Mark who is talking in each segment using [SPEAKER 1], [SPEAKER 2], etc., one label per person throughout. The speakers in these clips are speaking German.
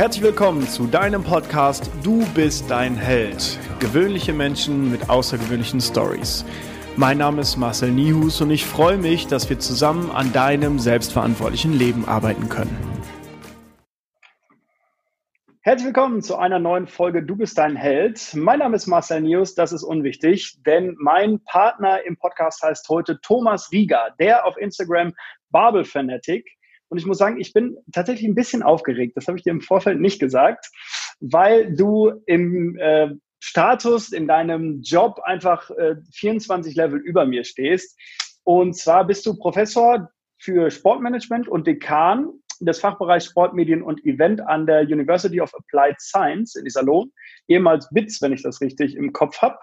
[SPEAKER 1] Herzlich willkommen zu deinem Podcast Du bist dein Held. Gewöhnliche Menschen mit außergewöhnlichen Stories. Mein Name ist Marcel Nihus und ich freue mich, dass wir zusammen an deinem selbstverantwortlichen Leben arbeiten können. Herzlich willkommen zu einer neuen Folge Du bist dein Held. Mein Name ist Marcel Nius, das ist unwichtig, denn mein Partner im Podcast heißt heute Thomas Rieger, der auf Instagram Babel Fanatic und ich muss sagen, ich bin tatsächlich ein bisschen aufgeregt. Das habe ich dir im Vorfeld nicht gesagt, weil du im äh, Status in deinem Job einfach äh, 24 Level über mir stehst. Und zwar bist du Professor für Sportmanagement und Dekan des Fachbereichs Sportmedien und Event an der University of Applied Science in Iserlohn, ehemals BITS, wenn ich das richtig im Kopf habe.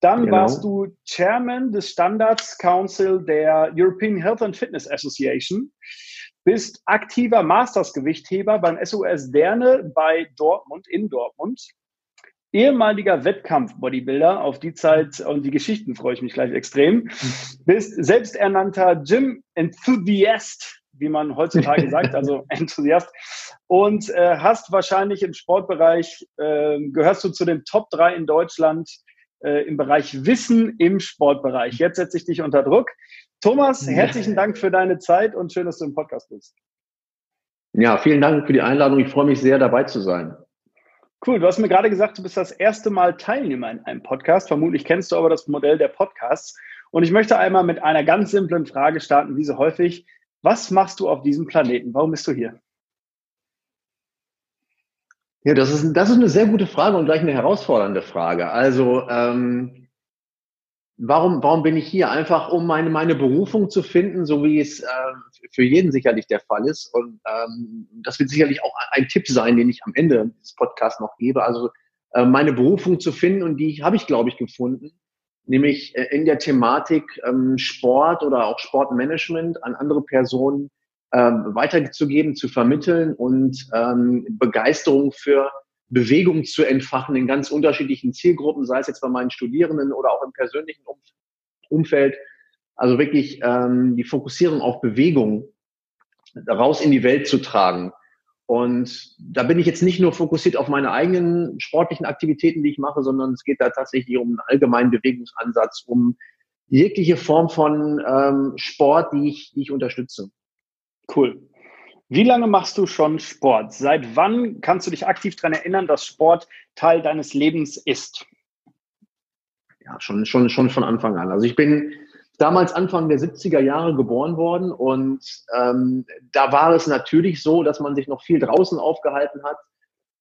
[SPEAKER 1] Dann genau. warst du Chairman des Standards Council der European Health and Fitness Association bist aktiver Masters-Gewichtheber beim SOS Derne bei Dortmund, in Dortmund. Ehemaliger Wettkampf-Bodybuilder, auf die Zeit und die Geschichten freue ich mich gleich extrem. Bist selbsternannter Gym-Enthusiast, wie man heutzutage sagt, also Enthusiast. Und äh, hast wahrscheinlich im Sportbereich, äh, gehörst du zu den Top 3 in Deutschland äh, im Bereich Wissen im Sportbereich. Jetzt setze ich dich unter Druck. Thomas, herzlichen Dank für deine Zeit und schön, dass du im Podcast bist.
[SPEAKER 2] Ja, vielen Dank für die Einladung. Ich freue mich sehr, dabei zu sein.
[SPEAKER 1] Cool, du hast mir gerade gesagt, du bist das erste Mal Teilnehmer in einem Podcast. Vermutlich kennst du aber das Modell der Podcasts. Und ich möchte einmal mit einer ganz simplen Frage starten, wie so häufig. Was machst du auf diesem Planeten? Warum bist du hier?
[SPEAKER 2] Ja, das ist, das ist eine sehr gute Frage und gleich eine herausfordernde Frage. Also, ähm, warum, warum bin ich hier? Einfach um meine, meine Berufung zu finden, so wie es äh, für jeden sicherlich der Fall ist. Und ähm, das wird sicherlich auch ein Tipp sein, den ich am Ende des Podcasts noch gebe. Also äh, meine Berufung zu finden und die habe ich, glaube ich, gefunden, nämlich äh, in der Thematik ähm, Sport oder auch Sportmanagement an andere Personen ähm, weiterzugeben, zu vermitteln und ähm, Begeisterung für Bewegung zu entfachen in ganz unterschiedlichen Zielgruppen, sei es jetzt bei meinen Studierenden oder auch im persönlichen Umfeld. Also wirklich ähm, die Fokussierung auf Bewegung raus in die Welt zu tragen. Und da bin ich jetzt nicht nur fokussiert auf meine eigenen sportlichen Aktivitäten, die ich mache, sondern es geht da tatsächlich um einen allgemeinen Bewegungsansatz, um jegliche Form von ähm, Sport, die ich, die ich unterstütze.
[SPEAKER 1] Cool. Wie lange machst du schon Sport? Seit wann kannst du dich aktiv daran erinnern, dass Sport Teil deines Lebens ist?
[SPEAKER 2] Ja, schon, schon, schon von Anfang an. Also ich bin damals Anfang der 70er Jahre geboren worden und ähm, da war es natürlich so, dass man sich noch viel draußen aufgehalten hat,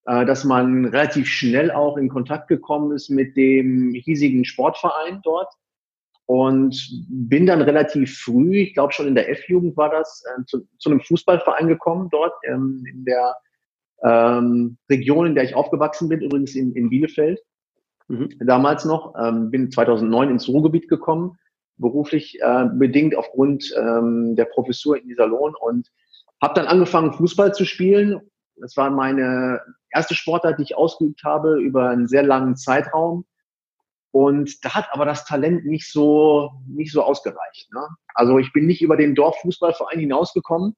[SPEAKER 2] äh, dass man relativ schnell auch in Kontakt gekommen ist mit dem hiesigen Sportverein dort und bin dann relativ früh, ich glaube schon in der F-Jugend war das, äh, zu, zu, einem Fußballverein gekommen dort ähm, in der ähm, Region, in der ich aufgewachsen bin, übrigens in, in Bielefeld. Mhm. Damals noch, ähm, bin 2009 ins Ruhrgebiet gekommen, beruflich äh, bedingt aufgrund ähm, der Professur in Iserlohn und habe dann angefangen, Fußball zu spielen. Das war meine erste Sportart, die ich ausgeübt habe über einen sehr langen Zeitraum und da hat aber das Talent nicht so, nicht so ausgereicht. Ne? Also ich bin nicht über den Dorffußballverein hinausgekommen.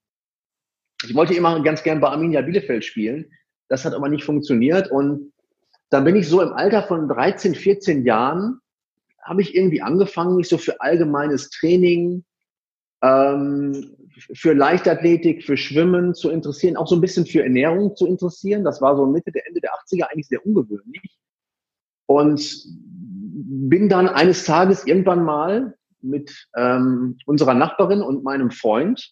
[SPEAKER 2] Ich wollte immer ganz gern bei Arminia Bielefeld spielen. Das hat aber nicht funktioniert. Und dann bin ich so im Alter von 13, 14 Jahren, habe ich irgendwie angefangen, mich so für allgemeines Training, ähm, für Leichtathletik, für Schwimmen zu interessieren, auch so ein bisschen für Ernährung zu interessieren. Das war so Mitte der Ende der 80er eigentlich sehr ungewöhnlich. Und bin dann eines Tages irgendwann mal mit ähm, unserer Nachbarin und meinem Freund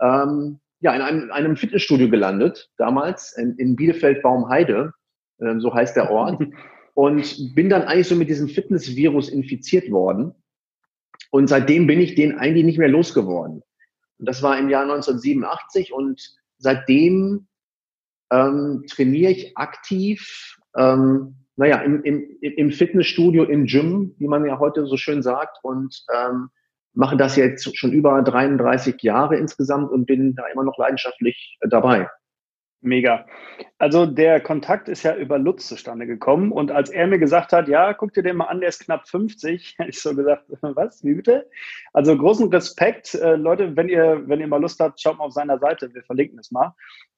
[SPEAKER 2] ähm, ja, in einem, einem Fitnessstudio gelandet, damals in, in Bielefeld-Baumheide, äh, so heißt der Ort, und bin dann eigentlich so mit diesem Fitnessvirus infiziert worden. Und seitdem bin ich den eigentlich nicht mehr losgeworden. Und das war im Jahr 1987 und seitdem ähm, trainiere ich aktiv ähm, naja, im, im, im Fitnessstudio, im Gym, wie man ja heute so schön sagt, und ähm, mache das jetzt schon über 33 Jahre insgesamt und bin da immer noch leidenschaftlich äh, dabei.
[SPEAKER 1] Mega. Also der Kontakt ist ja über Lutz zustande gekommen und als er mir gesagt hat, ja, guck dir den mal an, der ist knapp 50, hätte ich so gesagt, was, wie bitte? Also großen Respekt, äh, Leute, wenn ihr, wenn ihr mal Lust habt, schaut mal auf seiner Seite, wir verlinken es mal.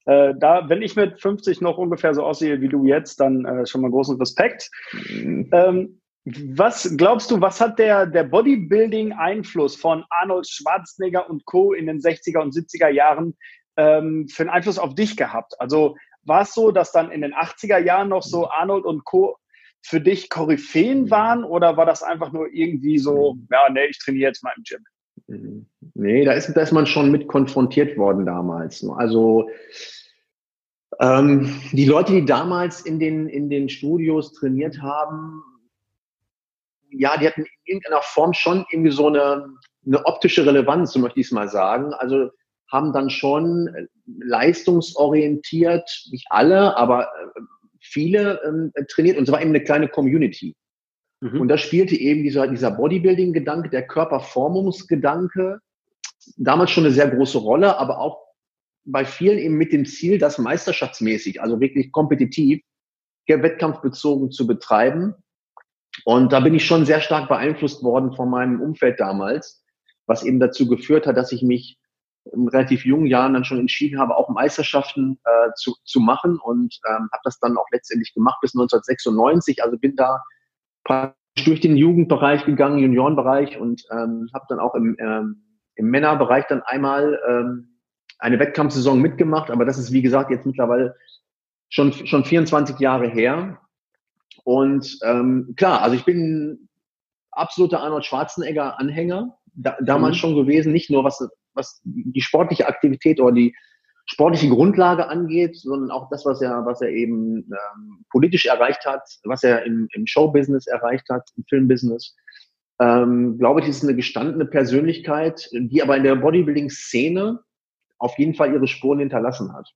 [SPEAKER 1] Äh, da, wenn ich mit 50 noch ungefähr so aussehe wie du jetzt, dann äh, schon mal großen Respekt. Ähm, was glaubst du, was hat der, der Bodybuilding-Einfluss von Arnold Schwarzenegger und Co. in den 60er und 70er Jahren ähm, für einen Einfluss auf dich gehabt? Also war es so, dass dann in den 80er Jahren noch so Arnold und Co. für dich Koryphäen waren oder war das einfach nur irgendwie so, ja, nee, ich trainiere jetzt mal im Gym?
[SPEAKER 2] Mhm. Nee, da ist, da ist man schon mit konfrontiert worden damals. Also ähm, die Leute, die damals in den, in den Studios trainiert haben, ja, die hatten in irgendeiner Form schon irgendwie so eine, eine optische Relevanz, so möchte ich es mal sagen. Also haben dann schon äh, leistungsorientiert, nicht alle, aber äh, viele ähm, trainiert und zwar eben eine kleine Community. Mhm. Und da spielte eben dieser, dieser Bodybuilding-Gedanke, der Körperformungsgedanke, damals schon eine sehr große Rolle, aber auch bei vielen eben mit dem Ziel, das meisterschaftsmäßig, also wirklich kompetitiv, wettkampfbezogen zu betreiben. Und da bin ich schon sehr stark beeinflusst worden von meinem Umfeld damals, was eben dazu geführt hat, dass ich mich in relativ jungen Jahren dann schon entschieden habe, auch Meisterschaften äh, zu, zu machen und ähm, habe das dann auch letztendlich gemacht bis 1996. Also bin da durch den Jugendbereich gegangen, Juniorenbereich und ähm, habe dann auch im, ähm, im Männerbereich dann einmal ähm, eine Wettkampfsaison mitgemacht. Aber das ist, wie gesagt, jetzt mittlerweile schon, schon 24 Jahre her. Und ähm, klar, also ich bin absoluter Arnold Schwarzenegger-Anhänger, da, damals mhm. schon gewesen, nicht nur was was die sportliche Aktivität oder die sportliche Grundlage angeht, sondern auch das, was er, was er eben ähm, politisch erreicht hat, was er im, im Showbusiness erreicht hat, im Filmbusiness. Ähm, glaube ich, ist eine gestandene Persönlichkeit, die aber in der Bodybuilding-Szene auf jeden Fall ihre Spuren hinterlassen hat.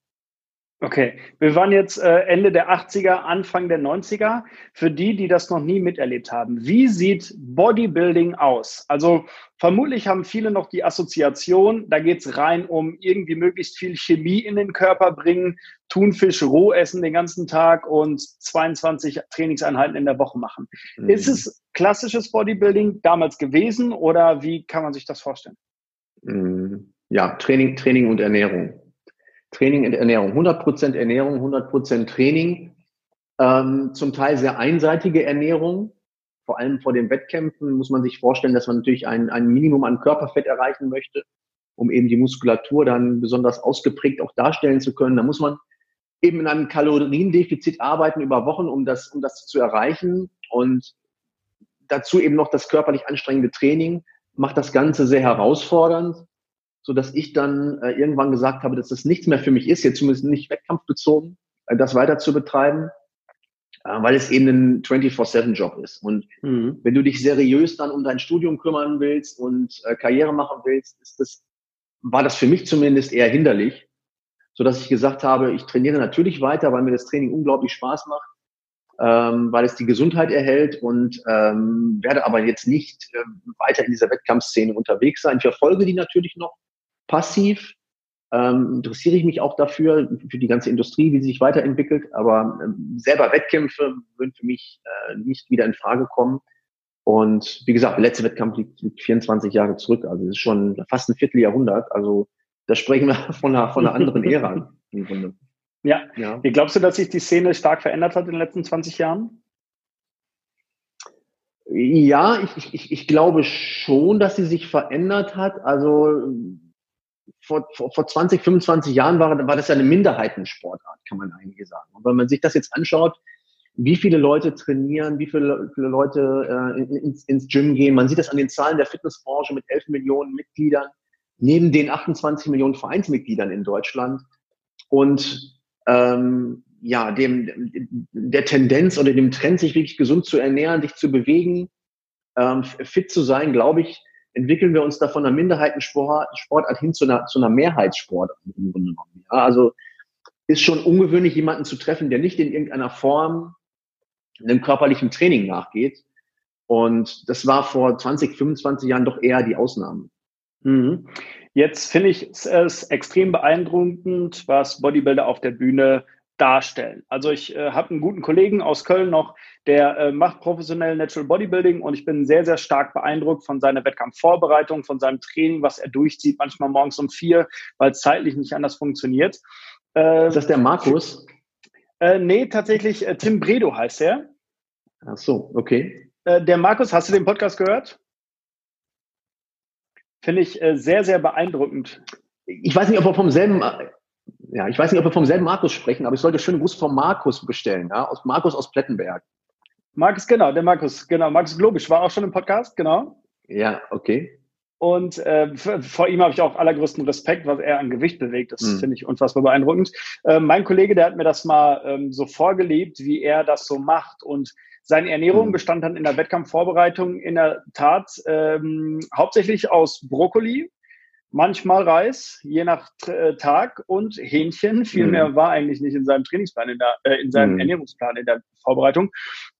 [SPEAKER 1] Okay, wir waren jetzt äh, Ende der 80er, Anfang der 90er. Für die, die das noch nie miterlebt haben, wie sieht Bodybuilding aus? Also vermutlich haben viele noch die Assoziation, da geht es rein um irgendwie möglichst viel Chemie in den Körper bringen, Thunfisch roh essen den ganzen Tag und 22 Trainingseinheiten in der Woche machen. Mhm. Ist es klassisches Bodybuilding damals gewesen oder wie kann man sich das vorstellen?
[SPEAKER 2] Mhm. Ja, Training, Training und Ernährung. Training und Ernährung. 100% Ernährung, 100% Training. Ähm, zum Teil sehr einseitige Ernährung. Vor allem vor den Wettkämpfen muss man sich vorstellen, dass man natürlich ein, ein Minimum an Körperfett erreichen möchte, um eben die Muskulatur dann besonders ausgeprägt auch darstellen zu können. Da muss man eben in einem Kaloriendefizit arbeiten über Wochen, um das, um das zu erreichen. Und dazu eben noch das körperlich anstrengende Training macht das Ganze sehr herausfordernd so dass ich dann äh, irgendwann gesagt habe, dass das nichts mehr für mich ist, jetzt zumindest nicht wettkampfbezogen, äh, das weiter zu betreiben, äh, weil es eben ein 24-7-Job ist. Und mhm. wenn du dich seriös dann um dein Studium kümmern willst und äh, Karriere machen willst, ist das, war das für mich zumindest eher hinderlich, so dass ich gesagt habe, ich trainiere natürlich weiter, weil mir das Training unglaublich Spaß macht. Ähm, weil es die Gesundheit erhält und ähm, werde aber jetzt nicht äh, weiter in dieser Wettkampfszene unterwegs sein. Ich verfolge die natürlich noch, passiv ähm, interessiere ich mich auch dafür, für die ganze Industrie, wie sie sich weiterentwickelt, aber ähm, selber Wettkämpfe würden für mich äh, nicht wieder in Frage kommen. Und wie gesagt, der letzte Wettkampf liegt, liegt 24 Jahre zurück, also es ist schon fast ein Vierteljahrhundert. Also da sprechen wir von einer, von einer anderen Ära im Grunde.
[SPEAKER 1] Ja. ja. Wie glaubst du, dass sich die Szene stark verändert hat in den letzten 20 Jahren?
[SPEAKER 2] Ja, ich, ich, ich glaube schon, dass sie sich verändert hat. Also vor, vor, vor 20, 25 Jahren war, war das ja eine Minderheitensportart, kann man eigentlich sagen. Und wenn man sich das jetzt anschaut, wie viele Leute trainieren, wie viele, viele Leute äh, ins, ins Gym gehen, man sieht das an den Zahlen der Fitnessbranche mit 11 Millionen Mitgliedern, neben den 28 Millionen Vereinsmitgliedern in Deutschland. Und ähm, ja, dem, der Tendenz oder dem Trend, sich wirklich gesund zu ernähren, sich zu bewegen, ähm, fit zu sein, glaube ich, entwickeln wir uns da von einer Minderheitensportart hin zu einer, zu einer Mehrheitssportart im Grunde genommen. Ja, also ist schon ungewöhnlich, jemanden zu treffen, der nicht in irgendeiner Form einem körperlichen Training nachgeht. Und das war vor 20, 25 Jahren doch eher die Ausnahme.
[SPEAKER 1] Mhm. Jetzt finde ich es extrem beeindruckend, was Bodybuilder auf der Bühne darstellen. Also ich äh, habe einen guten Kollegen aus Köln noch, der äh, macht professionell Natural Bodybuilding und ich bin sehr, sehr stark beeindruckt von seiner Wettkampfvorbereitung, von seinem Training, was er durchzieht, manchmal morgens um vier, weil es zeitlich nicht anders funktioniert.
[SPEAKER 2] Äh, ist das der Markus?
[SPEAKER 1] Äh, nee, tatsächlich äh, Tim Bredo heißt er.
[SPEAKER 2] Ach so, okay.
[SPEAKER 1] Äh, der Markus, hast du den Podcast gehört? Finde ich äh, sehr, sehr beeindruckend.
[SPEAKER 2] Ich weiß nicht, ob wir vom selben, ja, ich weiß nicht, ob wir vom selben Markus sprechen, aber ich sollte schönen Gruß vom Markus bestellen, ja, aus Markus aus Plettenberg.
[SPEAKER 1] Markus, genau, der Markus, genau, Markus Globisch war auch schon im Podcast, genau.
[SPEAKER 2] Ja, okay.
[SPEAKER 1] Und äh, vor ihm habe ich auch allergrößten Respekt, was er an Gewicht bewegt. Das mhm. finde ich unfassbar beeindruckend. Äh, mein Kollege, der hat mir das mal ähm, so vorgelebt, wie er das so macht. Und seine Ernährung mhm. bestand dann in der Wettkampfvorbereitung in der Tat ähm, hauptsächlich aus Brokkoli, manchmal Reis, je nach äh, Tag und Hähnchen. Viel mhm. mehr war eigentlich nicht in seinem Trainingsplan, in, der, äh, in seinem mhm. Ernährungsplan, in der Vorbereitung.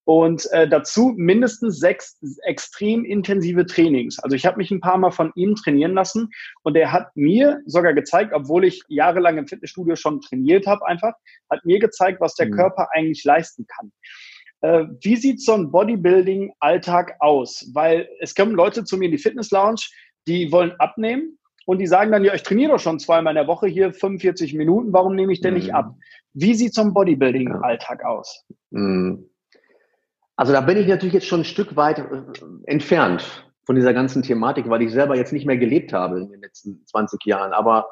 [SPEAKER 1] Und äh, dazu mindestens sechs extrem intensive Trainings. Also ich habe mich ein paar Mal von ihm trainieren lassen und er hat mir sogar gezeigt, obwohl ich jahrelang im Fitnessstudio schon trainiert habe, einfach, hat mir gezeigt, was der mhm. Körper eigentlich leisten kann. Äh, wie sieht so ein Bodybuilding-Alltag aus? Weil es kommen Leute zu mir in die Fitness-Lounge, die wollen abnehmen und die sagen dann, ja, ich trainiere doch schon zweimal in der Woche hier 45 Minuten, warum nehme ich denn mhm. nicht ab? Wie sieht so ein Bodybuilding-Alltag aus?
[SPEAKER 2] Mhm. Also da bin ich natürlich jetzt schon ein Stück weit äh, entfernt von dieser ganzen Thematik, weil ich selber jetzt nicht mehr gelebt habe in den letzten 20 Jahren. Aber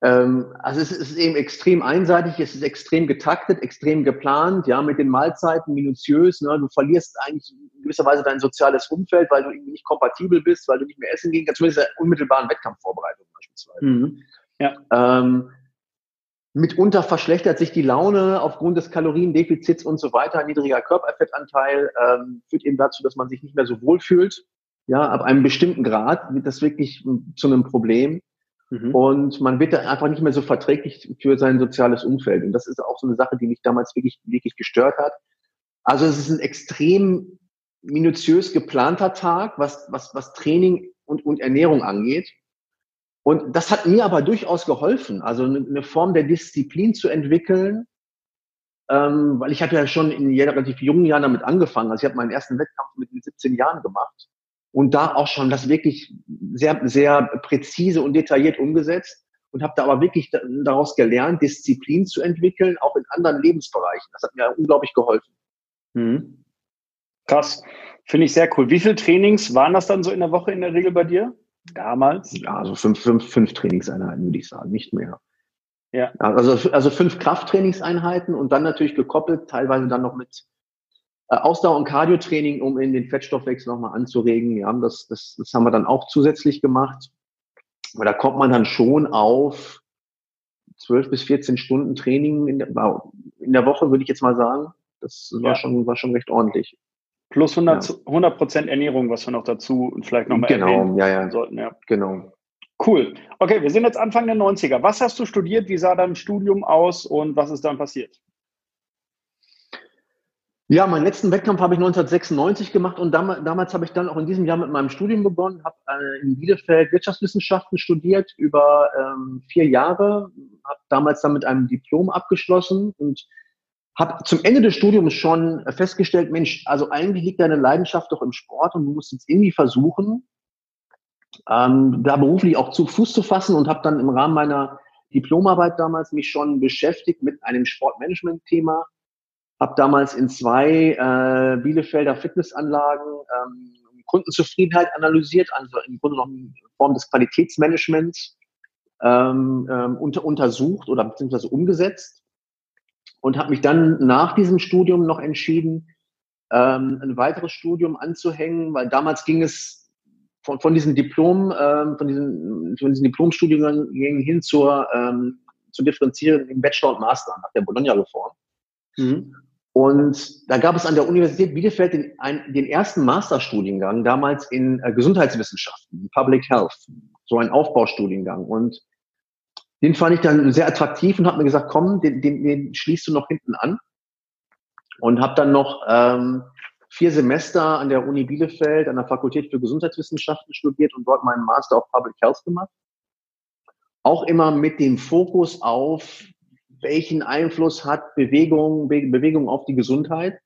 [SPEAKER 2] also es ist eben extrem einseitig, es ist extrem getaktet, extrem geplant, ja, mit den Mahlzeiten minutiös. Ne? Du verlierst eigentlich in gewisser Weise dein soziales Umfeld, weil du irgendwie nicht kompatibel bist, weil du nicht mehr essen gehen kannst, zumindest in der unmittelbaren Wettkampfvorbereitung beispielsweise. Mhm. Ja. Ähm, mitunter verschlechtert sich die Laune aufgrund des Kaloriendefizits und so weiter. Niedriger Körperfettanteil ähm, führt eben dazu, dass man sich nicht mehr so wohl fühlt. Ja, ab einem bestimmten Grad wird das wirklich zu einem Problem. Mhm. Und man wird dann einfach nicht mehr so verträglich für sein soziales Umfeld. Und das ist auch so eine Sache, die mich damals wirklich, wirklich gestört hat. Also es ist ein extrem minutiös geplanter Tag, was, was, was Training und, und Ernährung angeht. Und das hat mir aber durchaus geholfen, also eine, eine Form der Disziplin zu entwickeln, ähm, weil ich habe ja schon in relativ jungen Jahren damit angefangen. Also ich habe meinen ersten Wettkampf mit 17 Jahren gemacht und da auch schon das wirklich sehr, sehr präzise und detailliert umgesetzt und habe da aber wirklich daraus gelernt, Disziplin zu entwickeln, auch in anderen Lebensbereichen. Das hat mir unglaublich geholfen.
[SPEAKER 1] Mhm. Krass, finde ich sehr cool. Wie viele Trainings waren das dann so in der Woche in der Regel bei dir damals?
[SPEAKER 2] Ja, also fünf, fünf, fünf Trainingseinheiten würde ich sagen, nicht mehr. Ja. Also, also fünf Krafttrainingseinheiten und dann natürlich gekoppelt, teilweise dann noch mit Ausdauer- und Cardiotraining, um in den Fettstoffwechsel nochmal anzuregen. Ja, das, das, das haben wir dann auch zusätzlich gemacht. Aber da kommt man dann schon auf 12 bis 14 Stunden Training in der, in der Woche, würde ich jetzt mal sagen. Das war, ja. schon, war schon recht ordentlich.
[SPEAKER 1] Plus 100, ja. 100 Ernährung, was wir noch dazu und vielleicht nochmal
[SPEAKER 2] genau, erwähnen ja, ja. sollten. Ja, genau.
[SPEAKER 1] Cool. Okay, wir sind jetzt Anfang der 90er. Was hast du studiert? Wie sah dein Studium aus und was ist dann passiert?
[SPEAKER 2] Ja, meinen letzten Wettkampf habe ich 1996 gemacht und damals, damals habe ich dann auch in diesem Jahr mit meinem Studium begonnen, habe äh, in Bielefeld Wirtschaftswissenschaften studiert über ähm, vier Jahre, habe damals dann mit einem Diplom abgeschlossen und habe zum Ende des Studiums schon festgestellt, Mensch, also eigentlich liegt deine Leidenschaft doch im Sport und du musst jetzt irgendwie versuchen, ähm, da beruflich auch zu Fuß zu fassen und habe dann im Rahmen meiner Diplomarbeit damals mich schon beschäftigt mit einem Sportmanagement-Thema habe damals in zwei äh, Bielefelder Fitnessanlagen ähm, Kundenzufriedenheit analysiert, also im Grunde genommen in Form des Qualitätsmanagements ähm, ähm, unter, untersucht oder beziehungsweise umgesetzt und habe mich dann nach diesem Studium noch entschieden, ähm, ein weiteres Studium anzuhängen, weil damals ging es von, von diesem Diplom, ähm, von diesen, von diesen Diplomstudiengängen hin zur, ähm, zu differenzieren im Bachelor und Master nach der Bologna-Reform. Mhm. Und da gab es an der Universität Bielefeld den, ein, den ersten Masterstudiengang, damals in äh, Gesundheitswissenschaften, Public Health, so ein Aufbaustudiengang. Und den fand ich dann sehr attraktiv und habe mir gesagt, komm, den, den, den schließt du noch hinten an. Und habe dann noch ähm, vier Semester an der Uni Bielefeld, an der Fakultät für Gesundheitswissenschaften studiert und dort meinen Master of Public Health gemacht. auch immer mit dem Fokus auf, welchen Einfluss hat Bewegung, Be Bewegung auf die Gesundheit?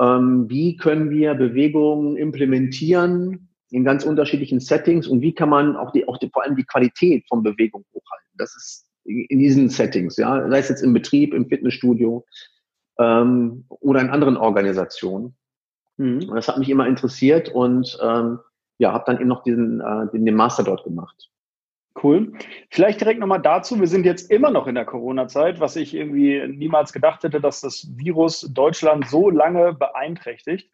[SPEAKER 2] Ähm, wie können wir Bewegung implementieren in ganz unterschiedlichen Settings und wie kann man auch die, auch die, vor allem die Qualität von Bewegung hochhalten? Das ist in diesen Settings, ja, sei es jetzt im Betrieb, im Fitnessstudio ähm, oder in anderen Organisationen. Mhm. Das hat mich immer interessiert und ähm, ja, habe dann eben noch diesen, äh, den, den Master dort gemacht.
[SPEAKER 1] Cool. Vielleicht direkt nochmal dazu. Wir sind jetzt immer noch in der Corona-Zeit, was ich irgendwie niemals gedacht hätte, dass das Virus Deutschland so lange beeinträchtigt.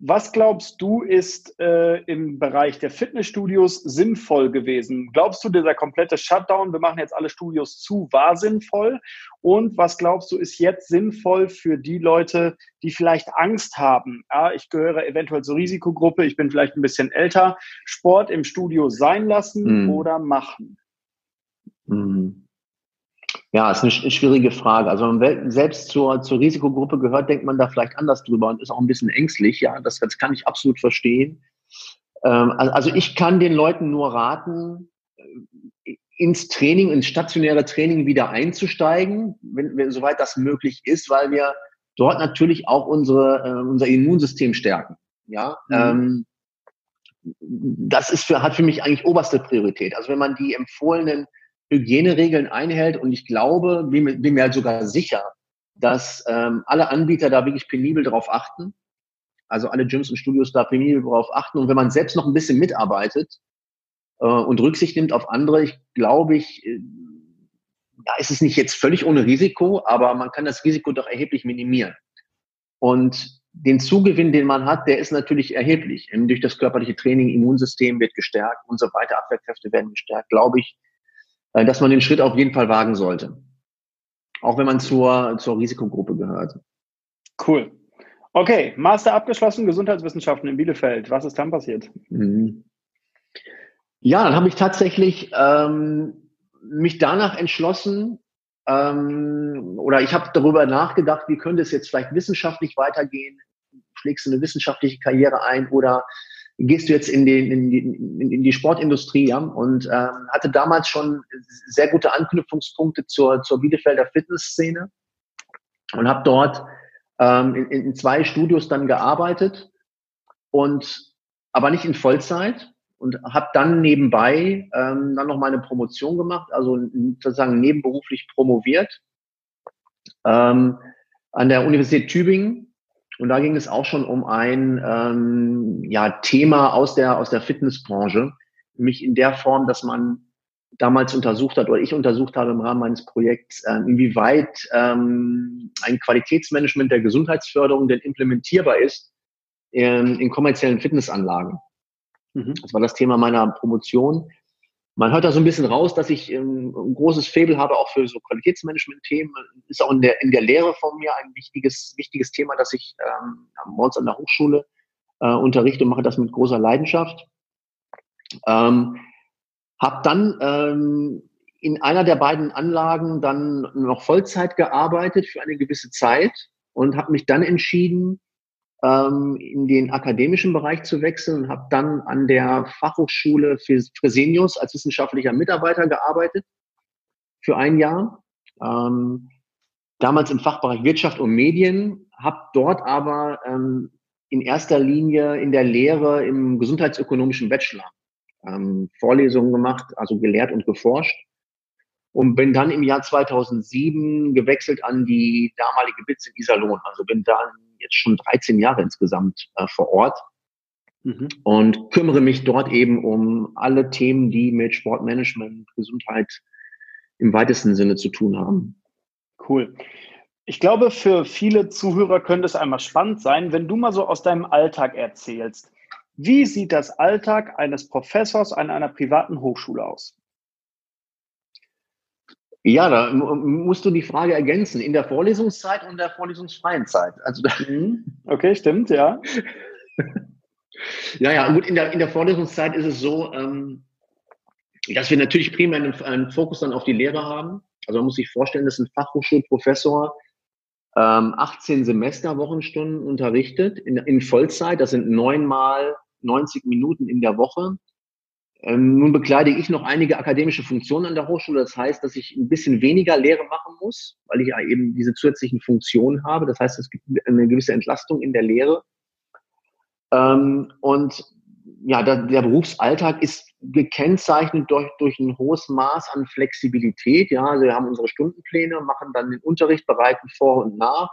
[SPEAKER 1] Was glaubst du, ist äh, im Bereich der Fitnessstudios sinnvoll gewesen? Glaubst du, dieser komplette Shutdown, wir machen jetzt alle Studios zu, war sinnvoll? Und was glaubst du, ist jetzt sinnvoll für die Leute, die vielleicht Angst haben? Ja, ich gehöre eventuell zur Risikogruppe, ich bin vielleicht ein bisschen älter. Sport im Studio sein lassen mhm. oder machen?
[SPEAKER 2] Mhm. Ja, ist eine schwierige Frage. Also wenn man selbst zur, zur Risikogruppe gehört, denkt man da vielleicht anders drüber und ist auch ein bisschen ängstlich. Ja, das, das kann ich absolut verstehen. Ähm, also ich kann den Leuten nur raten, äh, ins Training, ins stationäre Training wieder einzusteigen, wenn, wenn soweit das möglich ist, weil wir dort natürlich auch unsere, äh, unser Immunsystem stärken. Ja, mhm. ähm, das ist für, hat für mich eigentlich oberste Priorität. Also wenn man die empfohlenen Hygieneregeln einhält und ich glaube, bin, bin mir halt sogar sicher, dass ähm, alle Anbieter da wirklich penibel darauf achten. Also alle Gyms und Studios da penibel darauf achten. Und wenn man selbst noch ein bisschen mitarbeitet äh, und Rücksicht nimmt auf andere, ich glaube, ich, äh, ja, ist es nicht jetzt völlig ohne Risiko, aber man kann das Risiko doch erheblich minimieren. Und den Zugewinn, den man hat, der ist natürlich erheblich. Durch das körperliche Training, Immunsystem wird gestärkt und so weiter, Abwehrkräfte werden gestärkt, glaube ich, dass man den Schritt auf jeden Fall wagen sollte. Auch wenn man zur, zur Risikogruppe gehört.
[SPEAKER 1] Cool. Okay, Master abgeschlossen, Gesundheitswissenschaften in Bielefeld. Was ist dann passiert? Mhm.
[SPEAKER 2] Ja, dann habe ich tatsächlich ähm, mich danach entschlossen, ähm, oder ich habe darüber nachgedacht, wie könnte es jetzt vielleicht wissenschaftlich weitergehen? Schlägst du eine wissenschaftliche Karriere ein oder gehst du jetzt in, den, in, die, in die Sportindustrie ja, und ähm, hatte damals schon sehr gute Anknüpfungspunkte zur, zur Bielefelder Fitnessszene und habe dort ähm, in, in zwei Studios dann gearbeitet und aber nicht in Vollzeit und habe dann nebenbei ähm, dann noch meine Promotion gemacht, also sozusagen nebenberuflich promoviert ähm, an der Universität Tübingen und da ging es auch schon um ein ähm, ja, Thema aus der, aus der Fitnessbranche, nämlich in der Form, dass man damals untersucht hat oder ich untersucht habe im Rahmen meines Projekts, äh, inwieweit ähm, ein Qualitätsmanagement der Gesundheitsförderung denn implementierbar ist in, in kommerziellen Fitnessanlagen. Mhm. Das war das Thema meiner Promotion. Man hört da so ein bisschen raus, dass ich ähm, ein großes Faible habe auch für so Qualitätsmanagement-Themen. Ist auch in der, in der Lehre von mir ein wichtiges, wichtiges Thema, das ich ähm, morgens an der Hochschule äh, unterrichte und mache das mit großer Leidenschaft. Ähm, habe dann ähm, in einer der beiden Anlagen dann noch Vollzeit gearbeitet für eine gewisse Zeit und habe mich dann entschieden, ähm, in den akademischen Bereich zu wechseln und habe dann an der Fachhochschule für Fresenius als wissenschaftlicher Mitarbeiter gearbeitet für ein Jahr. Ähm, damals im Fachbereich Wirtschaft und Medien, habe dort aber ähm, in erster Linie in der Lehre im gesundheitsökonomischen Bachelor ähm, Vorlesungen gemacht, also gelehrt und geforscht. Und bin dann im Jahr 2007 gewechselt an die damalige BITS in Iserlohn. Also bin dann jetzt schon 13 Jahre insgesamt äh, vor Ort mhm. und kümmere mich dort eben um alle Themen, die mit Sportmanagement, Gesundheit im weitesten Sinne zu tun haben.
[SPEAKER 1] Cool. Ich glaube, für viele Zuhörer könnte es einmal spannend sein, wenn du mal so aus deinem Alltag erzählst. Wie sieht das Alltag eines Professors an einer privaten Hochschule aus?
[SPEAKER 2] Ja, da musst du die Frage ergänzen. In der Vorlesungszeit und der vorlesungsfreien Zeit. Also
[SPEAKER 1] mhm. okay, stimmt, ja.
[SPEAKER 2] ja, ja, gut, in der, in der Vorlesungszeit ist es so, ähm, dass wir natürlich primär einen, einen, Fokus dann auf die Lehre haben. Also man muss sich vorstellen, dass ein Fachhochschulprofessor ähm, 18 Semesterwochenstunden unterrichtet in, in Vollzeit. Das sind neunmal 90 Minuten in der Woche Ähm, nun bekleide ich noch einige akademische Funktionen an der Hochschule. Das heißt, dass ich ein bisschen weniger Lehre machen muss, weil ich eben diese zusätzlichen Funktionen habe. Das heißt, es gibt eine gewisse Entlastung in der Lehre. Ähm, und ja, der, der, Berufsalltag ist gekennzeichnet durch, durch ein hohes Maß an Flexibilität. Ja, also wir haben unsere Stundenpläne, machen dann den Unterricht, bereiten vor und nach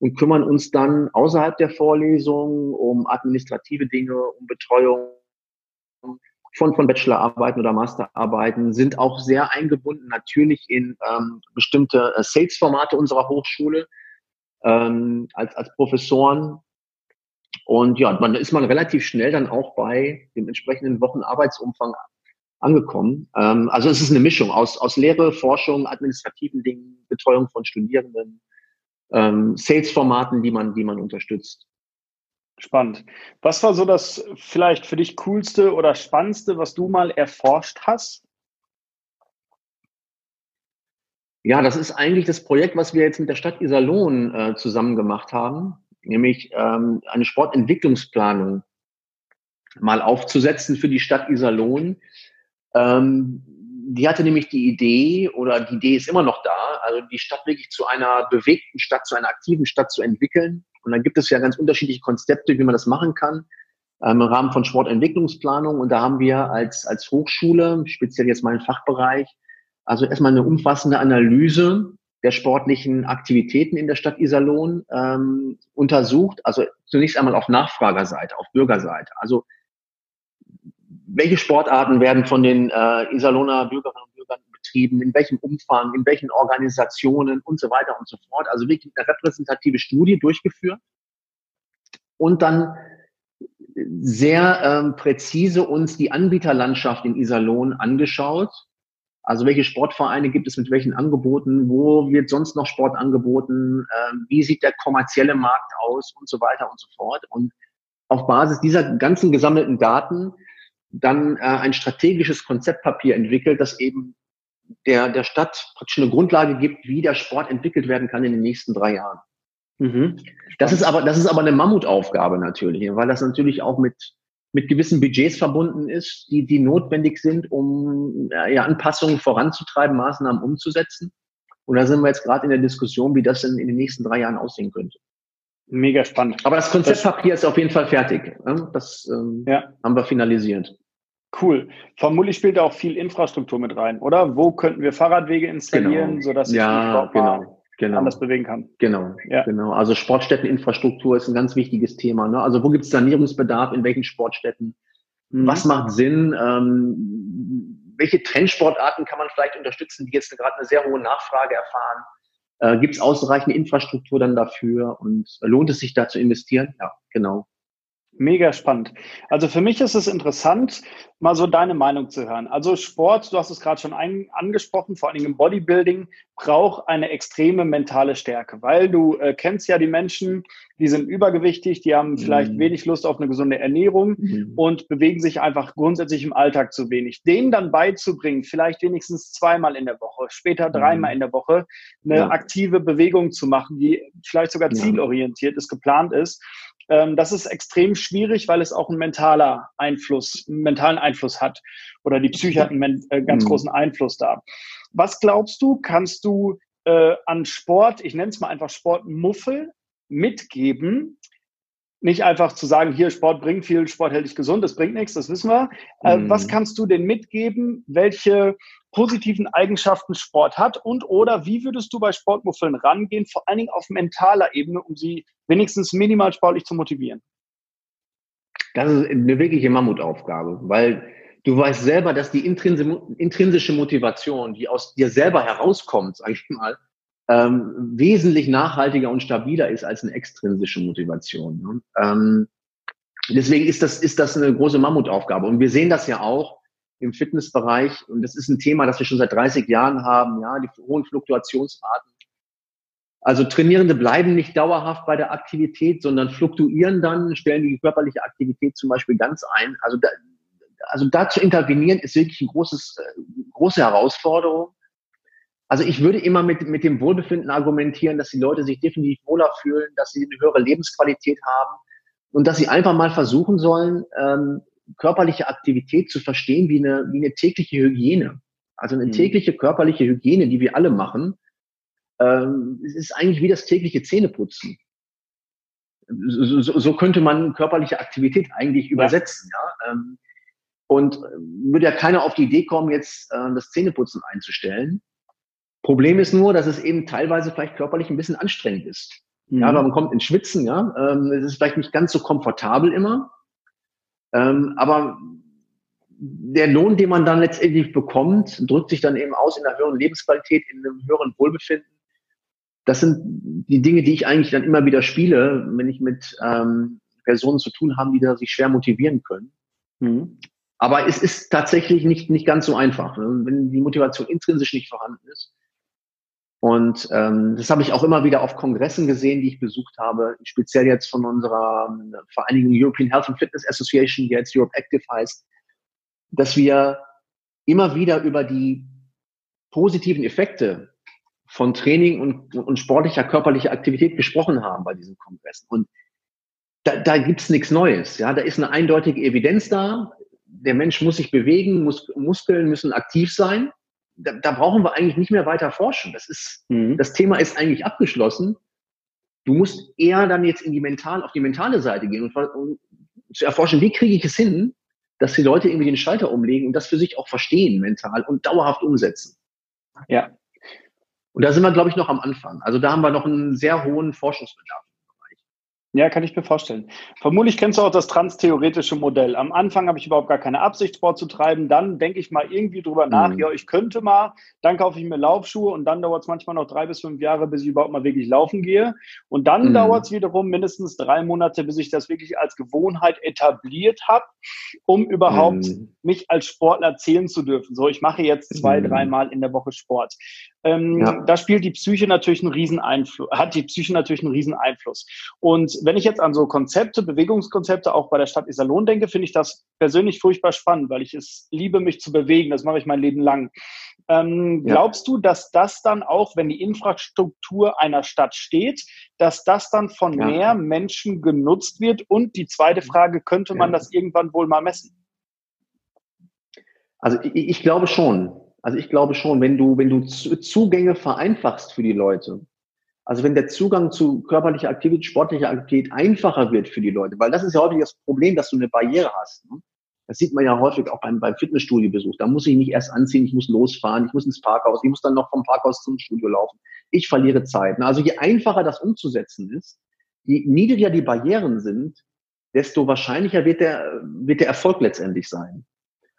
[SPEAKER 2] und kümmern uns dann außerhalb der Vorlesung um administrative Dinge, um Betreuung von, von Bachelorarbeiten oder Masterarbeiten, sind auch sehr eingebunden natürlich in ähm, bestimmte äh, Sales-Formate unserer Hochschule ähm, als, als Professoren. Und ja, man ist man relativ schnell dann auch bei dem entsprechenden Wochenarbeitsumfang angekommen. Ähm, also es ist eine Mischung aus, aus Lehre, Forschung, administrativen Dingen, Betreuung von Studierenden, ähm, Sales-Formaten, die man, die man unterstützt.
[SPEAKER 1] Spannend. Was war so das vielleicht für dich coolste oder spannendste, was du mal erforscht hast?
[SPEAKER 2] Ja, das ist eigentlich das Projekt, was wir jetzt mit der Stadt Iserlohn äh, zusammen gemacht haben, nämlich ähm, eine Sportentwicklungsplanung mal aufzusetzen für die Stadt Iserlohn. Ähm, die hatte nämlich die Idee, oder die Idee ist immer noch da, also die Stadt wirklich zu einer bewegten Stadt, zu einer aktiven Stadt zu entwickeln und dann gibt es ja ganz unterschiedliche Konzepte, wie man das machen kann ähm, im Rahmen von Sportentwicklungsplanung. Und da haben wir als, als Hochschule, speziell jetzt mein Fachbereich, also erstmal eine umfassende Analyse der sportlichen Aktivitäten in der Stadt Iserlohn ähm, untersucht. Also zunächst einmal auf Nachfragerseite, auf Bürgerseite. Also welche Sportarten werden von den äh, Iserlohner Bürgerinnen und betrieben, in welchem Umfang, in welchen Organisationen und so weiter und so fort. Also wirklich eine repräsentative Studie durchgeführt und dann sehr ähm, präzise uns die Anbieterlandschaft in Iserlohn angeschaut. Also welche Sportvereine gibt es mit welchen Angeboten? Wo wird sonst noch Sport angeboten? Ähm, wie sieht der kommerzielle Markt aus und so weiter und so fort? Und auf Basis dieser ganzen gesammelten Daten dann äh, ein strategisches Konzeptpapier entwickelt, das eben der, der Stadt praktisch eine Grundlage gibt, wie der Sport entwickelt werden kann in den nächsten drei Jahren. Mhm. Das ist aber, das ist aber eine Mammutaufgabe natürlich, weil das natürlich auch mit, mit gewissen Budgets verbunden ist, die, die notwendig sind, um ja, Anpassungen voranzutreiben, Maßnahmen umzusetzen. Und da sind wir jetzt gerade in der Diskussion, wie das denn in den nächsten drei Jahren aussehen könnte.
[SPEAKER 1] Mega spannend.
[SPEAKER 2] Aber das Konzeptpapier das, ist auf jeden Fall fertig. Das ähm, ja. haben wir finalisiert.
[SPEAKER 1] Cool. Vermutlich spielt da auch viel Infrastruktur mit rein, oder? Wo könnten wir Fahrradwege installieren, genau. sodass ich
[SPEAKER 2] ja, genau. Genau.
[SPEAKER 1] anders bewegen kann?
[SPEAKER 2] Genau, ja. genau. Also Sportstätteninfrastruktur ist ein ganz wichtiges Thema. Ne? Also wo gibt es Sanierungsbedarf, in welchen Sportstätten? Mhm. Was macht Sinn? Ähm, welche Trendsportarten kann man vielleicht unterstützen, die jetzt gerade eine sehr hohe Nachfrage erfahren? Äh, gibt es ausreichende Infrastruktur dann dafür und lohnt es sich da zu investieren? Ja, genau.
[SPEAKER 1] Mega spannend. Also für mich ist es interessant, mal so deine Meinung zu hören. Also Sport, du hast es gerade schon ein, angesprochen, vor allen Dingen im Bodybuilding, braucht eine extreme mentale Stärke, weil du äh, kennst ja die Menschen, die sind übergewichtig, die haben vielleicht mhm. wenig Lust auf eine gesunde Ernährung mhm. und bewegen sich einfach grundsätzlich im Alltag zu wenig. Denen dann beizubringen, vielleicht wenigstens zweimal in der Woche, später dreimal mhm. in der Woche, eine ja. aktive Bewegung zu machen, die vielleicht sogar zielorientiert ist, geplant ist, das ist extrem schwierig, weil es auch einen mentaler Einfluss, einen mentalen Einfluss hat. Oder die Psyche hat einen äh, ganz mhm. großen Einfluss da. Was glaubst du, kannst du äh, an Sport, ich nenne es mal einfach Sportmuffel, mitgeben, nicht einfach zu sagen, hier Sport bringt viel, Sport hält dich gesund, das bringt nichts, das wissen wir. Äh, mhm. Was kannst du denn mitgeben, welche positiven Eigenschaften Sport hat und oder wie würdest du bei Sportmuffeln rangehen, vor allen Dingen auf mentaler Ebene, um sie wenigstens minimal sportlich zu motivieren?
[SPEAKER 2] Das ist eine wirkliche Mammutaufgabe, weil du weißt selber, dass die intrinsische Motivation, die aus dir selber herauskommt, sag ich mal, ähm, wesentlich nachhaltiger und stabiler ist als eine extrinsische Motivation. Ne? Ähm, deswegen ist das, ist das eine große Mammutaufgabe. Und wir sehen das ja auch im Fitnessbereich. Und das ist ein Thema, das wir schon seit 30 Jahren haben, ja, die hohen Fluktuationsraten. Also Trainierende bleiben nicht dauerhaft bei der Aktivität, sondern fluktuieren dann, stellen die körperliche Aktivität zum Beispiel ganz ein. Also da, also da zu intervenieren ist wirklich ein großes, äh, große Herausforderung. Also ich würde immer mit, mit dem Wohlbefinden argumentieren, dass die Leute sich definitiv wohler fühlen, dass sie eine höhere Lebensqualität haben und dass sie einfach mal versuchen sollen, ähm, körperliche Aktivität zu verstehen wie eine, wie eine tägliche Hygiene. Also eine mhm. tägliche körperliche Hygiene, die wir alle machen, ähm, ist eigentlich wie das tägliche Zähneputzen. So, so, so könnte man körperliche Aktivität eigentlich übersetzen. Ja. Ähm, und würde ja keiner auf die Idee kommen, jetzt äh, das Zähneputzen einzustellen. Problem ist nur, dass es eben teilweise vielleicht körperlich ein bisschen anstrengend ist. Mhm. Ja, man kommt ins Schwitzen, ja. Ähm, es ist vielleicht nicht ganz so komfortabel immer. Ähm, aber der Lohn, den man dann letztendlich bekommt, drückt sich dann eben aus in einer höheren Lebensqualität, in einem höheren Wohlbefinden. Das sind die Dinge, die ich eigentlich dann immer wieder spiele, wenn ich mit ähm, Personen zu tun habe, die da sich schwer motivieren können. Mhm. Aber es ist tatsächlich nicht, nicht ganz so einfach, ne? wenn die Motivation intrinsisch nicht vorhanden ist. Und ähm, das habe ich auch immer wieder auf Kongressen gesehen, die ich besucht habe, speziell jetzt von unserer ähm, Vereinigung European Health and Fitness Association, die jetzt Europe Active heißt, dass wir immer wieder über die positiven Effekte von Training und, und sportlicher körperlicher Aktivität gesprochen haben bei diesen Kongressen. Und da, da gibt's nichts Neues. Ja, da ist eine eindeutige Evidenz da. Der Mensch muss sich bewegen, muss, Muskeln müssen aktiv sein da, da brauchen wir eigentlich nicht mehr weiter forschen. Das ist, mhm. das Thema ist eigentlich abgeschlossen. Du musst eher dann jetzt in die mental, auf die mentale Seite gehen und, und zu erforschen, wie kriege ich es hin, dass die Leute irgendwie den Schalter umlegen und das für sich auch verstehen mental und dauerhaft umsetzen.
[SPEAKER 1] Ja.
[SPEAKER 2] Und da sind wir, glaube ich, noch am Anfang. Also da haben wir noch einen sehr hohen Forschungsbedarf.
[SPEAKER 1] Ja, kann ich mir vorstellen. Vermutlich kennst du auch das transtheoretische Modell. Am Anfang habe ich überhaupt gar keine Absicht, Sport zu treiben. Dann denke ich mal irgendwie drüber nach, mhm. ja, ich könnte mal, dann kaufe ich mir Laufschuhe und dann dauert es manchmal noch drei bis fünf Jahre, bis ich überhaupt mal wirklich laufen gehe. Und dann mhm. dauert es wiederum mindestens drei Monate, bis ich das wirklich als Gewohnheit etabliert habe, um überhaupt mhm. mich als Sportler zählen zu dürfen. So, ich mache jetzt zwei, mhm. dreimal in der Woche Sport. Ähm, ja. Da spielt die Psyche natürlich einen riesen Einfluss, hat die Psyche natürlich einen riesen Einfluss. Und wenn ich jetzt an so Konzepte, Bewegungskonzepte auch bei der Stadt Iserlohn denke, finde ich das persönlich furchtbar spannend, weil ich es liebe, mich zu bewegen. Das mache ich mein Leben lang. Ähm, ja. Glaubst du, dass das dann auch, wenn die Infrastruktur einer Stadt steht, dass das dann von ja. mehr Menschen genutzt wird? Und die zweite Frage, könnte man das irgendwann wohl mal messen?
[SPEAKER 2] Also ich, ich glaube schon. Also ich glaube schon, wenn du, wenn du Zugänge vereinfachst für die Leute, also wenn der Zugang zu körperlicher Aktivität, sportlicher Aktivität einfacher wird für die Leute, weil das ist ja häufig das Problem, dass du eine Barriere hast. Ne? Das sieht man ja häufig auch beim, beim Fitnessstudio-Besuch. Da muss ich nicht erst anziehen, ich muss losfahren, ich muss ins Parkhaus, ich muss dann noch vom Parkhaus zum Studio laufen. Ich verliere Zeit. Ne? Also je einfacher das umzusetzen ist, je niedriger die Barrieren sind, desto wahrscheinlicher wird der, wird der Erfolg letztendlich sein.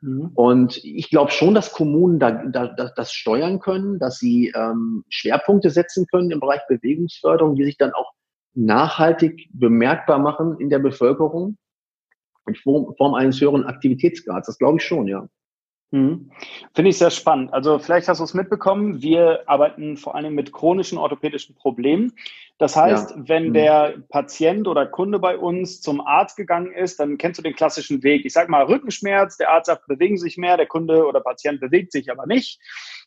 [SPEAKER 2] Mhm. Und ich glaube schon, dass Kommunen da, da, da, das steuern können, dass sie ähm, Schwerpunkte setzen können im Bereich Bewegungsförderung, die sich dann auch nachhaltig bemerkbar machen in der Bevölkerung in Form, Form eines höheren Aktivitätsgrads. Das glaube ich schon, ja.
[SPEAKER 1] Mhm. Finde ich sehr spannend. Also vielleicht hast du es mitbekommen, wir arbeiten vor allem mit chronischen orthopädischen Problemen. Das heißt, ja. wenn mhm. der Patient oder Kunde bei uns zum Arzt gegangen ist, dann kennst du den klassischen Weg. Ich sage mal Rückenschmerz, der Arzt sagt, bewegen sich mehr, der Kunde oder Patient bewegt sich aber nicht.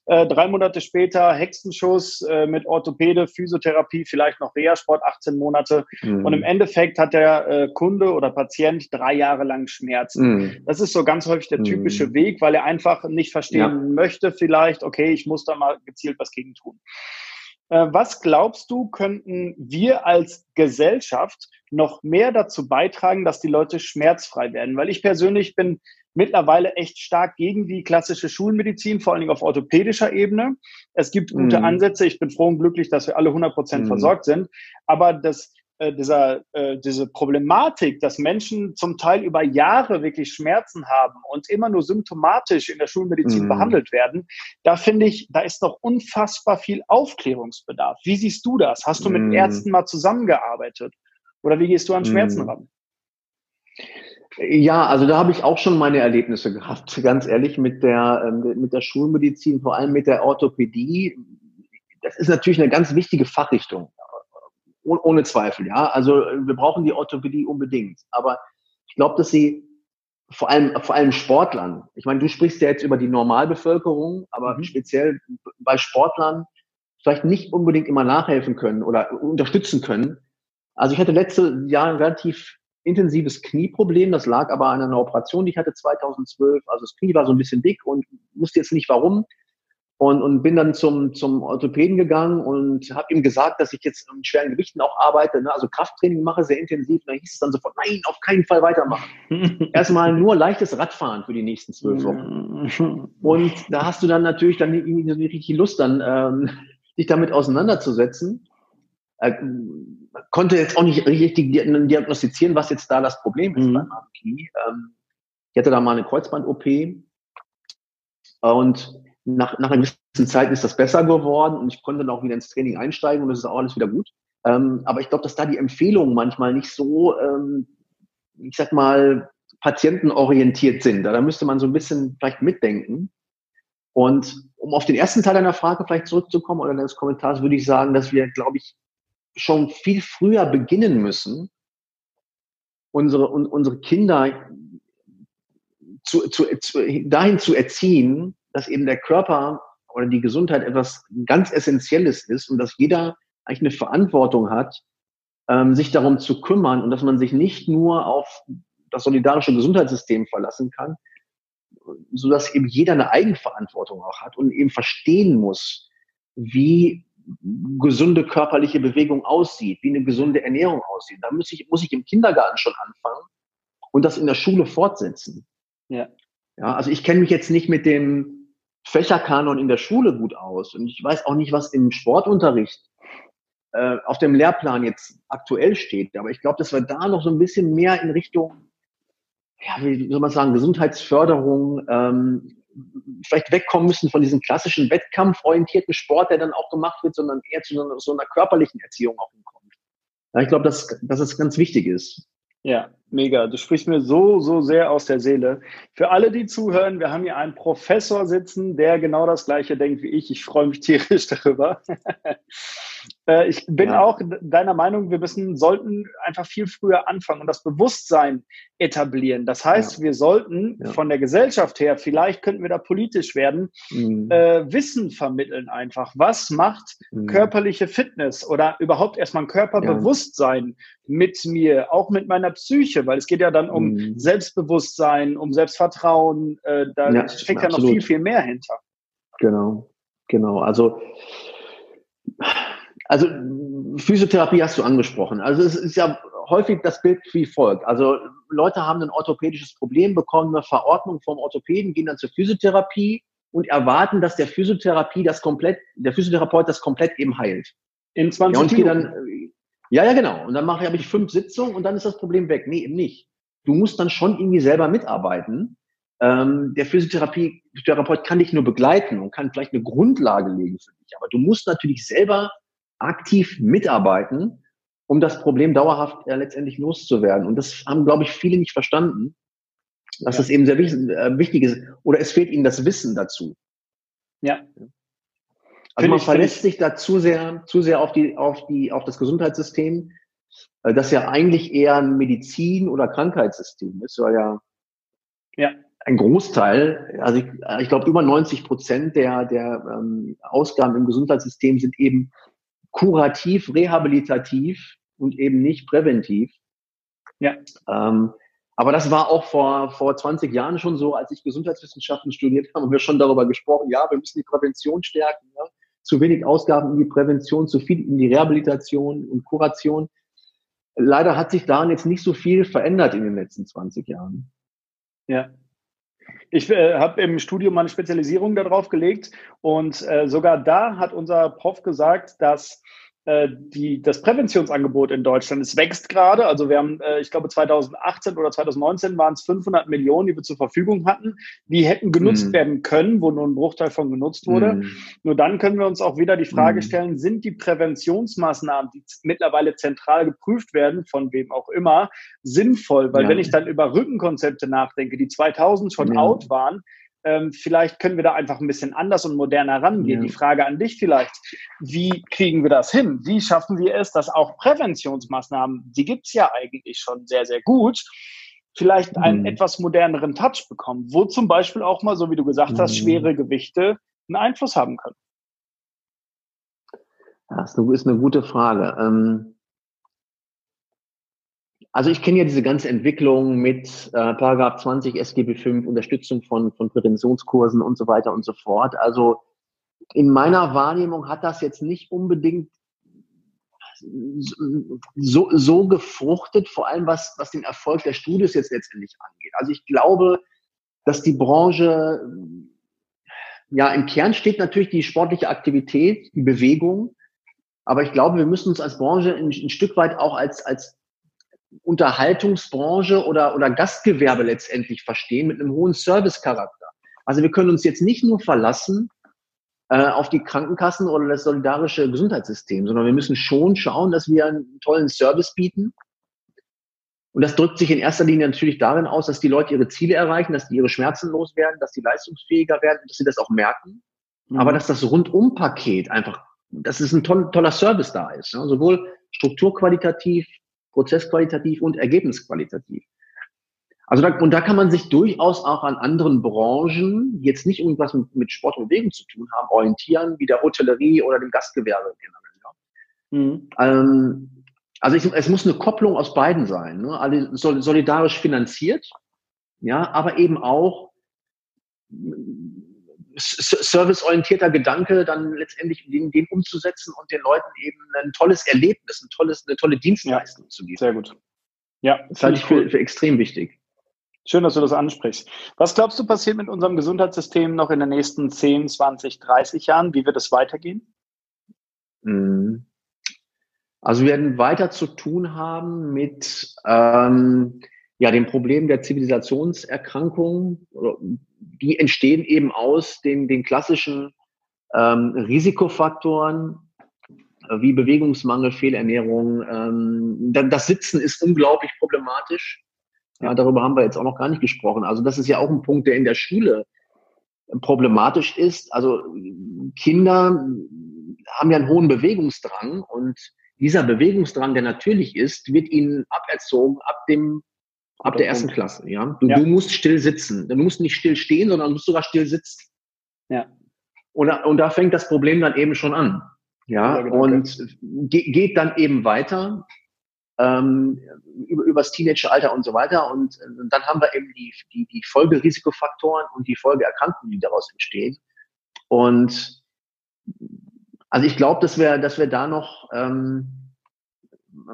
[SPEAKER 1] Äh, drei Monate später Hexenschuss äh, mit Orthopäde, Physiotherapie, vielleicht noch Reha-Sport, 18 Monate. Mhm. Und im Endeffekt hat der äh, Kunde oder Patient drei Jahre lang Schmerzen. Mhm. Das ist so ganz häufig der typische mhm. Weg, weil er einfach nicht verstehen ja. möchte, vielleicht, okay, ich muss da mal gezielt was gegen tun. Äh, was glaubst du, könnten wir als Gesellschaft noch mehr dazu beitragen, dass die Leute schmerzfrei werden? Weil ich persönlich bin mittlerweile echt stark gegen die klassische Schulmedizin, vor allen Dingen auf orthopädischer Ebene. Es gibt gute mm. Ansätze. Ich bin froh und glücklich, dass wir alle 100 Prozent mm. versorgt sind. Aber das, äh, dieser, äh, diese Problematik, dass Menschen zum Teil über Jahre wirklich Schmerzen haben und immer nur symptomatisch in der Schulmedizin mm. behandelt werden, da finde ich, da ist noch unfassbar viel Aufklärungsbedarf. Wie siehst du das? Hast du mit mm. Ärzten mal zusammengearbeitet? Oder wie gehst du an Schmerzen mm. ran?
[SPEAKER 2] Ja, also da habe ich auch schon meine Erlebnisse gehabt, ganz ehrlich, mit der, ähm, mit der Schulmedizin, vor allem mit der Orthopädie. Das ist natürlich eine ganz wichtige Fachrichtung, ohne Zweifel, ja. Also wir brauchen die Orthopädie unbedingt. Aber ich glaube, dass sie vor allem, vor allem Sportlern, ich meine, du sprichst ja jetzt über die Normalbevölkerung, aber mhm. speziell bei Sportlern vielleicht nicht unbedingt immer nachhelfen können oder unterstützen können. Also ich hatte letzte Jahr relativ intensives Knieproblem. Das lag aber an einer Operation, die ich hatte 2012. Also das Knie war so ein bisschen dick und wusste jetzt nicht warum. Und, und bin dann zum, zum Orthopäden gegangen und habe ihm gesagt, dass ich jetzt mit schweren Gewichten auch arbeite, ne? also Krafttraining mache, sehr intensiv. Und dann hieß es dann sofort, nein, auf keinen Fall weitermachen. Erstmal nur leichtes Radfahren für die nächsten zwölf Wochen. Und da hast du dann natürlich dann irgendwie so richtig Lust, dann ähm, dich damit auseinanderzusetzen. Äh, konnte jetzt auch nicht richtig diagnostizieren, was jetzt da das Problem ist mhm. beim Knie. Ähm, ich hatte da mal eine Kreuzband-OP und nach, nach einer gewissen Zeit ist das besser geworden und ich konnte dann auch wieder ins Training einsteigen und es ist auch alles wieder gut. Ähm, aber ich glaube, dass da die Empfehlungen manchmal nicht so, ähm, ich sag mal, patientenorientiert sind. Da müsste man so ein bisschen vielleicht mitdenken. Und um auf den ersten Teil deiner Frage vielleicht zurückzukommen oder deines Kommentars, würde ich sagen, dass wir, glaube ich, schon viel früher beginnen müssen, unsere, un, unsere Kinder zu, zu, zu, dahin zu erziehen, dass eben der Körper oder die Gesundheit etwas ganz Essentielles ist und dass jeder eigentlich eine Verantwortung hat, ähm, sich darum zu kümmern und dass man sich nicht nur auf das solidarische Gesundheitssystem verlassen kann, so dass eben jeder eine Eigenverantwortung auch hat und eben verstehen muss, wie gesunde körperliche Bewegung aussieht, wie eine gesunde Ernährung aussieht. Da muss ich, muss ich im Kindergarten schon anfangen und das in der Schule fortsetzen. Ja. Ja, also ich kenne mich jetzt nicht mit dem Fächerkanon in der Schule gut aus und ich weiß auch nicht, was im Sportunterricht äh, auf dem Lehrplan jetzt aktuell steht. Aber ich glaube, dass wir da noch so ein bisschen mehr in Richtung, ja, wie soll man sagen, Gesundheitsförderung, ähm, vielleicht wegkommen müssen von diesem klassischen wettkampforientierten Sport, der dann auch gemacht wird, sondern eher zu so, so einer körperlichen Erziehung auch hinkommt. Ja, ich glaube, dass, dass es ganz wichtig ist.
[SPEAKER 1] Ja, mega. Du sprichst mir so, so sehr aus der Seele. Für alle, die zuhören, wir haben hier einen Professor sitzen, der genau das Gleiche denkt wie ich. Ich freue mich tierisch darüber. Äh, ich bin ja. auch deiner Meinung, wir müssen, sollten einfach viel früher anfangen und das Bewusstsein etablieren. Das heißt, ja. wir sollten ja. von der Gesellschaft her, vielleicht könnten wir da politisch werden, mhm. äh, Wissen vermitteln einfach. Was macht mhm. körperliche Fitness oder überhaupt erstmal ein Körperbewusstsein mit mir, auch mit meiner Psyche, weil es geht ja dann um mhm. Selbstbewusstsein, um Selbstvertrauen, äh, da steckt ja noch viel, viel mehr hinter.
[SPEAKER 2] Genau, genau. Also also Physiotherapie hast du angesprochen. Also es ist ja häufig das Bild wie folgt. Also Leute haben ein orthopädisches Problem, bekommen eine Verordnung vom Orthopäden, gehen dann zur Physiotherapie und erwarten, dass der Physiotherapie das komplett, der Physiotherapeut das komplett eben heilt.
[SPEAKER 1] In 20 ja, und
[SPEAKER 2] Minuten. Dann, ja, ja, genau. Und dann mache ich, habe ich fünf Sitzungen und dann ist das Problem weg. Nee, eben nicht. Du musst dann schon irgendwie selber mitarbeiten. Ähm, der Physiotherapeut kann dich nur begleiten und kann vielleicht eine Grundlage legen für dich. Aber du musst natürlich selber aktiv mitarbeiten, um das Problem dauerhaft äh, letztendlich loszuwerden. Und das haben, glaube ich, viele nicht verstanden, dass ja. das eben sehr wichtig, äh, wichtig ist. Oder es fehlt ihnen das Wissen dazu.
[SPEAKER 1] Ja.
[SPEAKER 2] Also man ich, verlässt sich da zu sehr, zu sehr auf die, auf die, auf das Gesundheitssystem, äh, das ja eigentlich eher ein Medizin- oder Krankheitssystem ist, weil ja, ja. ein Großteil, also ich, ich glaube über 90 Prozent der, der ähm, Ausgaben im Gesundheitssystem sind eben kurativ, rehabilitativ und eben nicht präventiv. Ja. Ähm, aber das war auch vor, vor 20 Jahren schon so, als ich Gesundheitswissenschaften studiert habe, haben wir schon darüber gesprochen, ja, wir müssen die Prävention stärken. Ja? Zu wenig Ausgaben in die Prävention, zu viel in die Rehabilitation und Kuration. Leider hat sich daran jetzt nicht so viel verändert in den letzten 20 Jahren.
[SPEAKER 1] Ja, ich äh, habe im Studium meine Spezialisierung darauf gelegt und äh, sogar da hat unser Prof gesagt, dass die, das Präventionsangebot in Deutschland, es wächst gerade. Also wir haben, äh, ich glaube 2018 oder 2019 waren es 500 Millionen, die wir zur Verfügung hatten. Die hätten genutzt mm. werden können, wo nur ein Bruchteil von genutzt wurde. Mm. Nur dann können wir uns auch wieder die Frage mm. stellen, sind die Präventionsmaßnahmen, die mittlerweile zentral geprüft werden, von wem auch immer, sinnvoll? Weil ja. wenn ich dann über Rückenkonzepte nachdenke, die 2000 schon ja. out waren, ähm, vielleicht können wir da einfach ein bisschen anders und moderner rangehen. Ja. Die Frage an dich vielleicht, wie kriegen wir das hin? Wie schaffen wir es, dass auch Präventionsmaßnahmen, die gibt es ja eigentlich schon sehr, sehr gut, vielleicht einen mhm. etwas moderneren Touch bekommen, wo zum Beispiel auch mal, so wie du gesagt mhm. hast, schwere Gewichte einen Einfluss haben können?
[SPEAKER 2] Das ist eine gute Frage. Ähm, Also ich kenne ja diese ganze Entwicklung mit äh, Paragraph 20 SGB 5, Unterstützung von, von Präventionskursen und so weiter und so fort. Also in meiner Wahrnehmung hat das jetzt nicht unbedingt so, so gefruchtet, vor allem was, was den Erfolg der Studios jetzt letztendlich angeht. Also ich glaube, dass die Branche, ja, im Kern steht natürlich die sportliche Aktivität, die Bewegung. Aber ich glaube, wir müssen uns als Branche ein, ein Stück weit auch als, als Unterhaltungsbranche oder, oder Gastgewerbe letztendlich verstehen mit einem hohen Servicecharakter. Also wir können uns jetzt nicht nur verlassen äh, auf die Krankenkassen oder das solidarische Gesundheitssystem, sondern wir müssen schon schauen, dass wir einen tollen Service bieten. Und das drückt sich in erster Linie natürlich darin aus, dass die Leute ihre Ziele erreichen, dass die ihre Schmerzen loswerden, dass sie leistungsfähiger werden, dass sie das auch merken. Mhm. Aber dass das Rundum-Paket einfach, dass es ein toll, toller Service da ist. Ja? Sowohl strukturqualitativ, prozessqualitativ und ergebnisqualitativ. Also da, und da kann man sich durchaus auch an anderen Branchen, die jetzt nicht irgendwas mit, mit Sport und Bewegung zu tun haben, orientieren, wie der Hotellerie oder dem Gastgewerbe generell. Ja. Mhm. Ähm, also ich, es muss eine Kopplung aus beiden sein. Ne? Alle solidarisch finanziert, ja, aber eben auch serviceorientierter Gedanke, dann letztendlich den, den, umzusetzen und den Leuten eben ein tolles Erlebnis, ein tolles, eine tolle Dienstleistung ja, zu geben.
[SPEAKER 1] Sehr gut.
[SPEAKER 2] Ja, das halte ich für, für extrem wichtig.
[SPEAKER 1] Schön, dass du das ansprichst. Was glaubst du passiert mit unserem Gesundheitssystem noch in den nächsten 10, 20, 30 Jahren? Wie wird es weitergehen?
[SPEAKER 2] Mhm. Also wir werden weiter zu tun haben mit ähm, ja, dem Problem der Zivilisationserkrankungen. Die entstehen eben aus den, den klassischen ähm, Risikofaktoren wie Bewegungsmangel, Fehlernährung. Ähm, das Sitzen ist unglaublich problematisch. Ja, darüber haben wir jetzt auch noch gar nicht gesprochen. Also das ist ja auch ein Punkt, der in der Schule problematisch ist. Also Kinder haben ja einen hohen Bewegungsdrang und dieser Bewegungsdrang, der natürlich ist, wird ihnen aberzogen ab dem ab der ersten Klasse. Ja, du, ja. du musst still sitzen. Du musst nicht still stehen, sondern du musst sogar still sitzen. Ja. Und, und da fängt das Problem dann eben schon an. Ja, und geht dann eben weiter ähm, über, übers Teenageralter und so weiter. Und, und dann haben wir eben die, die, die Folgerisikofaktoren und die Folgeerkrankungen, die daraus entstehen. Und also ich glaube, dass wir, dass wir da noch ähm,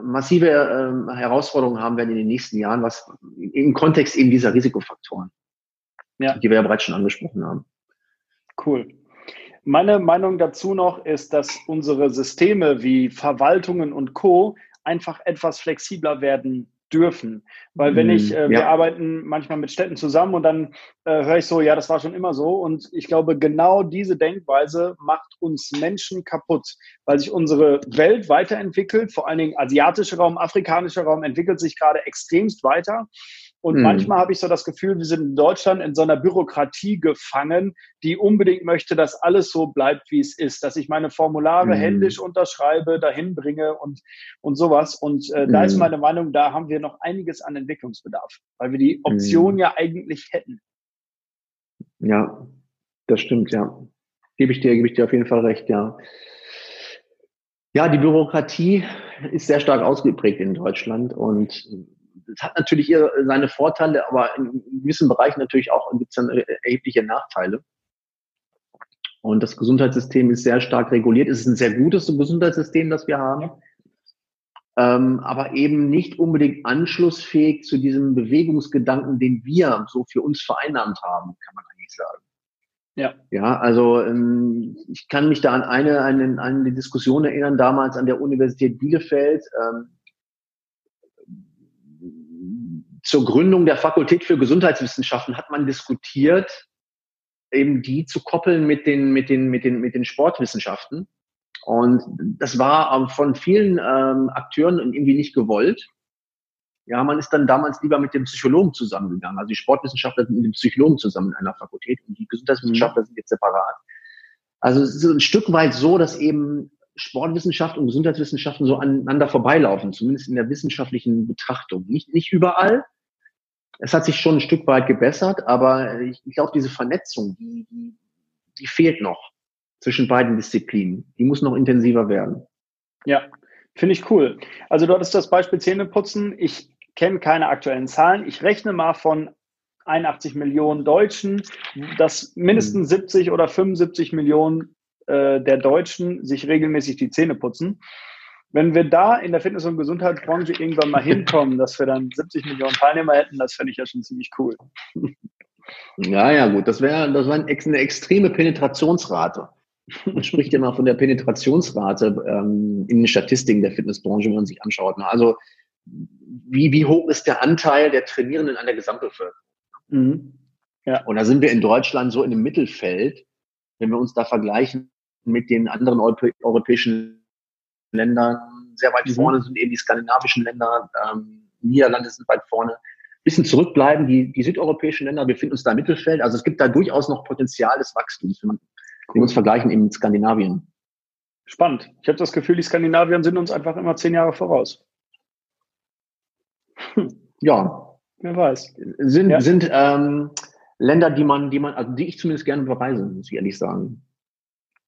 [SPEAKER 2] massive ähm, Herausforderungen haben werden in den nächsten Jahren, was im Kontext eben dieser Risikofaktoren, ja. die wir ja bereits schon angesprochen haben.
[SPEAKER 1] Cool. Meine Meinung dazu noch ist, dass unsere Systeme wie Verwaltungen und Co einfach etwas flexibler werden dürfen. Weil wenn ich, äh, ja. wir arbeiten manchmal mit Städten zusammen und dann äh, höre ich so, ja, das war schon immer so. Und ich glaube, genau diese Denkweise macht uns Menschen kaputt, weil sich unsere Welt weiterentwickelt, vor allen Dingen asiatischer Raum, afrikanischer Raum entwickelt sich gerade extremst weiter. Und mhm. manchmal habe ich so das Gefühl, wir sind in Deutschland in so einer Bürokratie gefangen, die unbedingt möchte, dass alles so bleibt, wie es ist, dass ich meine Formulare mhm. händisch unterschreibe, dahin bringe und, und sowas. Und äh, mhm. da ist hm. meine Meinung, da haben wir noch einiges an Entwicklungsbedarf, weil wir die Option hm. ja eigentlich hätten.
[SPEAKER 2] Ja, das stimmt, ja. Gebe ich dir, gebe ich dir auf jeden Fall recht, ja. Ja, die Bürokratie ist sehr stark ausgeprägt in Deutschland und es hat natürlich ihre, seine Vorteile, aber in gewissen Bereichen natürlich auch gibt es dann erhebliche Nachteile. Und das Gesundheitssystem ist sehr stark reguliert. Es ist ein sehr gutes Gesundheitssystem, das wir haben. Ähm, aber eben nicht unbedingt anschlussfähig zu diesem Bewegungsgedanken, den wir so für uns vereinnahmt haben, kann man eigentlich sagen. Ja. Ja, also ähm, ich kann mich da an eine, eine, eine Diskussion erinnern, damals an der Universität Bielefeld. Ähm, zur Gründung der Fakultät für Gesundheitswissenschaften hat man diskutiert, eben die zu koppeln mit den, mit den, mit den, mit den Sportwissenschaften. Und das war von vielen ähm, Akteuren irgendwie nicht gewollt. Ja, man ist dann damals lieber mit dem Psychologen zusammengegangen. Also die Sportwissenschaftler sind mit dem Psychologen zusammen in einer Fakultät und die Gesundheitswissenschaftler mhm. sind jetzt separat. Also es ist ein Stück weit so, dass eben Sportwissenschaft und Gesundheitswissenschaften so aneinander vorbeilaufen, zumindest in der wissenschaftlichen Betrachtung. Nicht, nicht überall, es hat sich schon ein Stück weit gebessert, aber ich, ich glaube, diese Vernetzung, die, die, die fehlt noch zwischen beiden Disziplinen. Die muss noch intensiver werden.
[SPEAKER 1] Ja, finde ich cool. Also du hattest das Beispiel Zähneputzen. Ich kenne keine aktuellen Zahlen. Ich rechne mal von 81 Millionen Deutschen, dass mindestens 70 oder 75 Millionen äh, der Deutschen sich regelmäßig die Zähne putzen. Wenn wir da in der Fitness- und Gesundheitsbranche irgendwann mal hinkommen, dass wir dann 70 Millionen Teilnehmer hätten, das fände ich ja schon ziemlich cool.
[SPEAKER 2] Ja, ja, gut. Das wäre das wär eine extreme Penetrationsrate. Man spricht ja mal von der Penetrationsrate ähm, in den Statistiken der Fitnessbranche, wenn man sich anschaut. Also wie, wie hoch ist der Anteil der Trainierenden an der Gesamtbevölkerung? Mhm. Ja. Und da sind wir in Deutschland so in dem Mittelfeld, wenn wir uns da vergleichen mit den anderen europäischen Ländern. Sehr weit mhm. vorne sind eben die skandinavischen Länder, ähm, Niederlande sind weit vorne. Bisschen zurückbleiben die, die südeuropäischen Länder, wir finden uns da im Mittelfeld. Also es gibt da durchaus noch Potenzial des Wachstums, wenn, man, wenn wir uns vergleichen eben mit Skandinavien.
[SPEAKER 1] Spannend. Ich habe das Gefühl, die Skandinavier sind uns einfach immer zehn Jahre voraus.
[SPEAKER 2] Ja. Wer weiß. Sind, ja. sind ähm, Länder, die man, die man, also die ich zumindest gerne bereise, muss ich ehrlich sagen.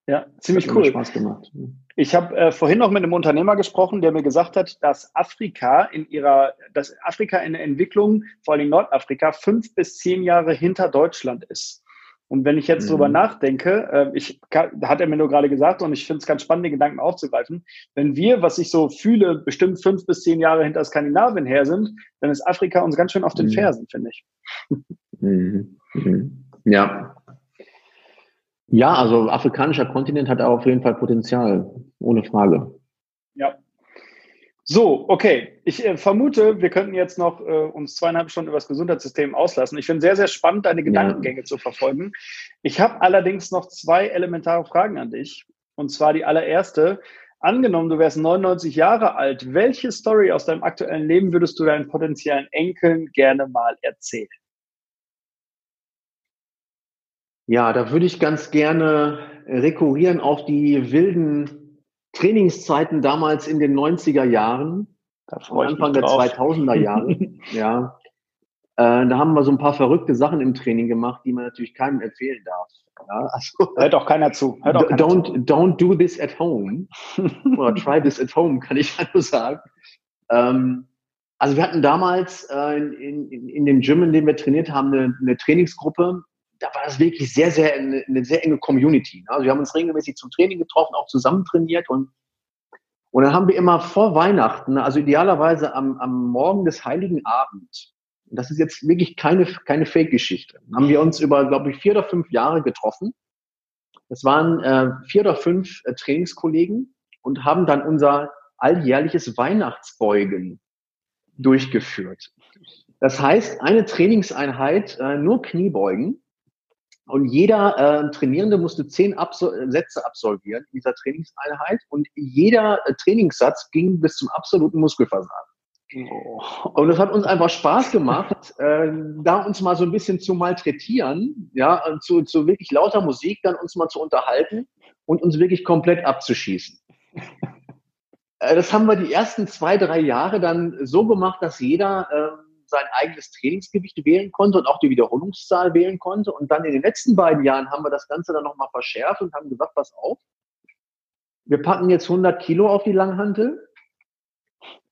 [SPEAKER 1] Ja, ziemlich cool. Spaß gemacht. Ich habe äh, vorhin noch mit einem Unternehmer gesprochen, der mir gesagt hat, dass Afrika in ihrer, dass Afrika in der Entwicklung, vor allem Nordafrika, fünf bis zehn Jahre hinter Deutschland ist. Und wenn ich jetzt mhm. drüber nachdenke, äh, ich hat er mir nur gerade gesagt und ich finde es ganz spannend, den Gedanken aufzugreifen. Wenn wir, was ich so fühle, bestimmt fünf bis zehn Jahre hinter Skandinavien her sind, dann ist Afrika uns ganz schön auf den mhm. Fersen, finde ich.
[SPEAKER 2] Mhm. mhm. Ja. Ja, also afrikanischer Kontinent hat auf jeden Fall Potenzial, ohne Frage.
[SPEAKER 1] Ja, so, okay. Ich äh, vermute, wir könnten jetzt noch äh, uns zweieinhalb Stunden über das Gesundheitssystem auslassen. Ich finde sehr, sehr spannend, deine Gedankengänge ja. zu verfolgen. Ich habe allerdings noch zwei elementare Fragen an dich. Und zwar die allererste. Angenommen, du wärst 99 Jahre alt. Welche Story aus deinem aktuellen Leben würdest du deinen potenziellen Enkeln gerne mal erzählen?
[SPEAKER 2] Ja, da würde ich ganz gerne rekurrieren auf die wilden Trainingszeiten damals in den 90er Jahren, Anfang der 2000er Jahre, ja, äh, da haben wir so ein paar verrückte Sachen im Training gemacht, die man natürlich keinem empfehlen darf.
[SPEAKER 1] Ja, also, Hört auch keiner zu. Hört
[SPEAKER 2] auch keiner don't, zu. don't do this at home. Oder try this at home, kann ich nur sagen. Ähm, also wir hatten damals äh, in, in, in dem Gym, in dem wir trainiert haben, eine, eine Trainingsgruppe, da war das wirklich sehr, sehr eine, eine sehr enge Community. Ne? Also wir haben uns regelmäßig zum Training getroffen, auch zusammen trainiert und und dann haben wir immer vor Weihnachten, also idealerweise am, am Morgen des Heiligen Abend, das ist jetzt wirklich keine, keine Fake-Geschichte, haben wir uns über, glaube ich, vier oder fünf Jahre getroffen. Das waren äh, vier oder fünf äh, Trainingskollegen und haben dann unser alljährliches Weihnachtsbeugen durchgeführt. Das heißt, eine Trainingseinheit äh, nur Kniebeugen und jeder äh, Trainierende musste zehn Absol Sätze absolvieren in dieser Trainingseinheit und jeder äh, Trainingssatz ging bis zum absoluten Muskelversagen. Oh. Und es hat uns einfach Spaß gemacht, äh, da uns mal so ein bisschen zu malträtieren, ja, zu, zu wirklich lauter Musik dann uns mal zu unterhalten und uns wirklich komplett abzuschießen. Äh, das haben wir die ersten zwei, drei Jahre dann so gemacht, dass jeder äh, sein eigenes Trainingsgewicht wählen konnte und auch die Wiederholungszahl wählen konnte. Und dann in den letzten beiden Jahren haben wir das Ganze dann nochmal verschärft und haben gesagt, pass auf, wir packen jetzt 100 Kilo auf die Langhantel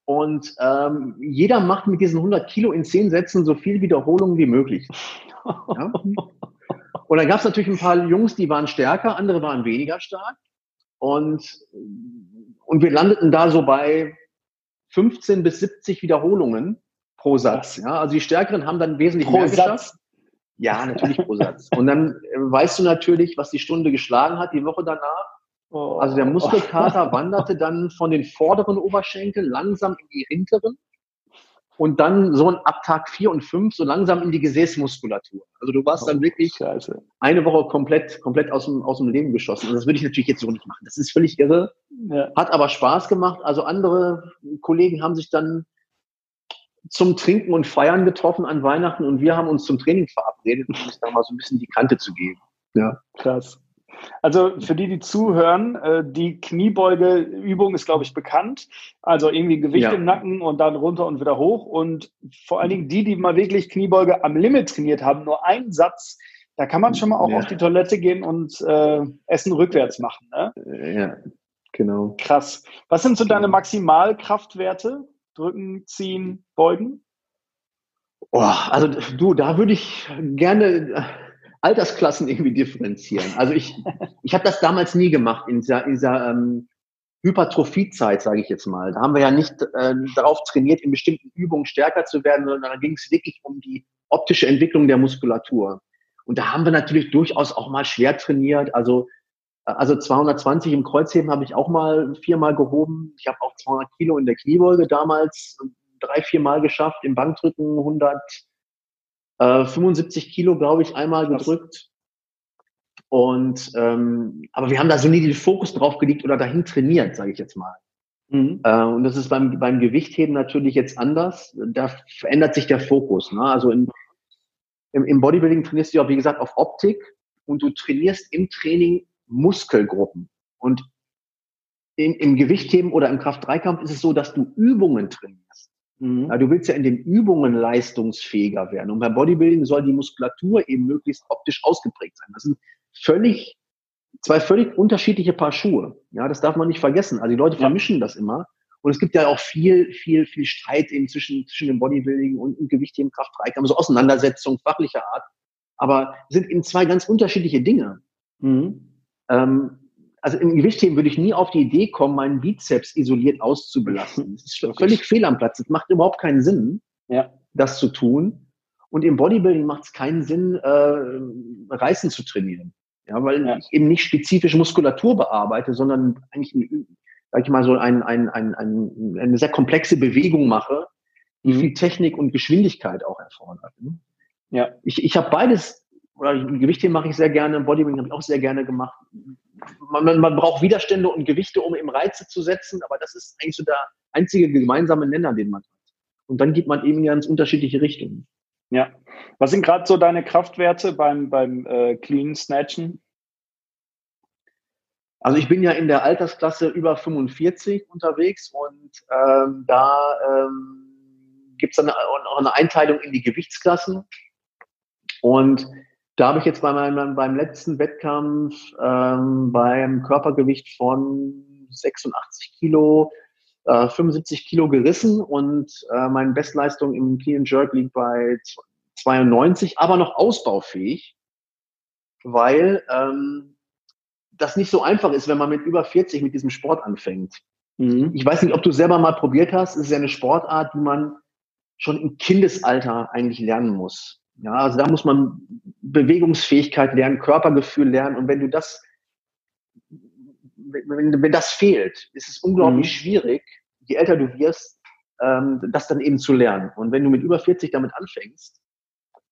[SPEAKER 2] und ähm, jeder macht mit diesen 100 Kilo in 10 Sätzen so viel Wiederholungen wie möglich. Ja? Und dann gab es natürlich ein paar Jungs, die waren stärker, andere waren weniger stark. Und, und wir landeten da so bei 15 bis 70 Wiederholungen pro Satz. Ja? Also die Stärkeren haben dann wesentlich pro mehr Satz. geschafft. Ja, natürlich pro Satz. Und dann äh, weißt du natürlich, was die Stunde geschlagen hat, die Woche danach. Oh. Also der Muskelkater wanderte dann von den vorderen Oberschenkeln langsam in die hinteren und dann so ab Tag vier und fünf so langsam in die Gesäßmuskulatur. Also du warst dann oh, wirklich Scheiße. eine Woche komplett, komplett aus dem, aus dem Leben geschossen. Und das würde ich natürlich jetzt so nicht machen. Das ist völlig irre. Ja. Hat aber Spaß gemacht. Also andere Kollegen haben sich dann zum Trinken und Feiern getroffen an Weihnachten und wir haben uns zum Training verabredet, um uns da mal so ein bisschen die Kante zu geben.
[SPEAKER 1] Ja, krass. Also für die, die zuhören, äh, die Kniebeugeübung ist, glaube ich, bekannt. Also irgendwie Gewicht ja. im Nacken und dann runter und wieder hoch. Und vor allen Dingen die, die mal wirklich Kniebeuge am Limit trainiert haben, nur einen Satz, da kann man schon mal auch ja. auf die Toilette gehen und äh, Essen rückwärts machen. Ne?
[SPEAKER 2] Ja, genau.
[SPEAKER 1] Krass. Was sind so deine Maximalkraftwerte? Drücken, ziehen, beugen?
[SPEAKER 2] Oh, also du, da würde ich gerne äh, Altersklassen irgendwie differenzieren. Also ich, ich habe das damals nie gemacht in dieser, in dieser ähm, Hypertrophiezeit, sage ich jetzt mal. Da haben wir ja nicht äh, darauf trainiert, in bestimmten Übungen stärker zu werden, sondern da ging es wirklich um die optische Entwicklung der Muskulatur. Und da haben wir natürlich durchaus auch mal schwer trainiert. Also, also 220 im Kreuzheben habe ich auch mal viermal gehoben. Ich habe auch 200 Kilo in der Kniebeuge damals drei, vier Mal geschafft. Im Bankdrücken 175 Kilo, glaube ich, einmal gedrückt. Und ähm, aber wir haben da so nie den Fokus drauf gelegt oder dahin trainiert, sage ich jetzt mal. Mhm. Äh, und das ist beim, beim Gewichtheben natürlich jetzt anders. Da verändert sich der Fokus. Ne? Also in, im, im Bodybuilding trainierst du ja, wie gesagt, auf Optik und du trainierst im Training Muskelgruppen. Und in, im Gewichtheben oder im Kraft-3-Kampf ist es so, dass du Übungen trainierst. Mhm. Ja, du willst ja in den Übungen leistungsfähiger werden. Und beim Bodybuilding soll die Muskulatur eben möglichst optisch ausgeprägt sein. Das sind völlig, zwei völlig unterschiedliche Paar Schuhe. Ja, das darf man nicht vergessen. Also die Leute vermischen das immer. Und es gibt ja auch viel, viel, viel Streit eben zwischen, zwischen dem Bodybuilding und dem Gewichtheben, Kraft-3-Kampf, so Auseinandersetzungen fachlicher Art. Aber sind eben zwei ganz unterschiedliche Dinge. Mhm. Ähm, also im Gewichtheben würde ich nie auf die Idee kommen, meinen Bizeps isoliert auszubelassen. Das ist völlig fehl am Platz. Es macht überhaupt keinen Sinn, ja. das zu tun. Und im Bodybuilding macht es keinen Sinn, äh, Reißen zu trainieren. Ja, weil ja. ich eben nicht spezifisch Muskulatur bearbeite, sondern eigentlich, sag ich mal, so ein, ein, ein, ein, eine sehr komplexe Bewegung mache, die mhm. viel Technik und Geschwindigkeit auch erfordert. Ja. Ich, ich habe beides, oder Gewichtheben mache ich sehr gerne, Bodybuilding habe ich auch sehr gerne gemacht man, man braucht Widerstände und Gewichte, um im Reize zu setzen, aber das ist eigentlich so der einzige gemeinsame Nenner, den man hat. Und dann geht man eben in ganz unterschiedliche Richtungen.
[SPEAKER 1] Ja. Was sind gerade so deine Kraftwerte beim, beim äh, Clean Snatchen?
[SPEAKER 2] Also ich bin ja in der Altersklasse über 45 unterwegs und ähm, da ähm, gibt es dann auch eine Einteilung in die Gewichtsklassen. Und da habe ich jetzt bei meinem, beim letzten Wettkampf ähm, beim Körpergewicht von 86 Kilo äh, 75 Kilo gerissen und äh, meine Bestleistung im Clean Jerk liegt bei 92, aber noch ausbaufähig, weil ähm, das nicht so einfach ist, wenn man mit über 40 mit diesem Sport anfängt. Mhm. Ich weiß nicht, ob du selber mal probiert hast. Es ist ja eine Sportart, die man schon im Kindesalter eigentlich lernen muss. Ja, also da muss man Bewegungsfähigkeit lernen, Körpergefühl lernen. Und wenn du das, wenn, wenn das fehlt, ist es unglaublich mhm. schwierig, je älter du wirst, ähm, das dann eben zu lernen. Und wenn du mit über 40 damit anfängst,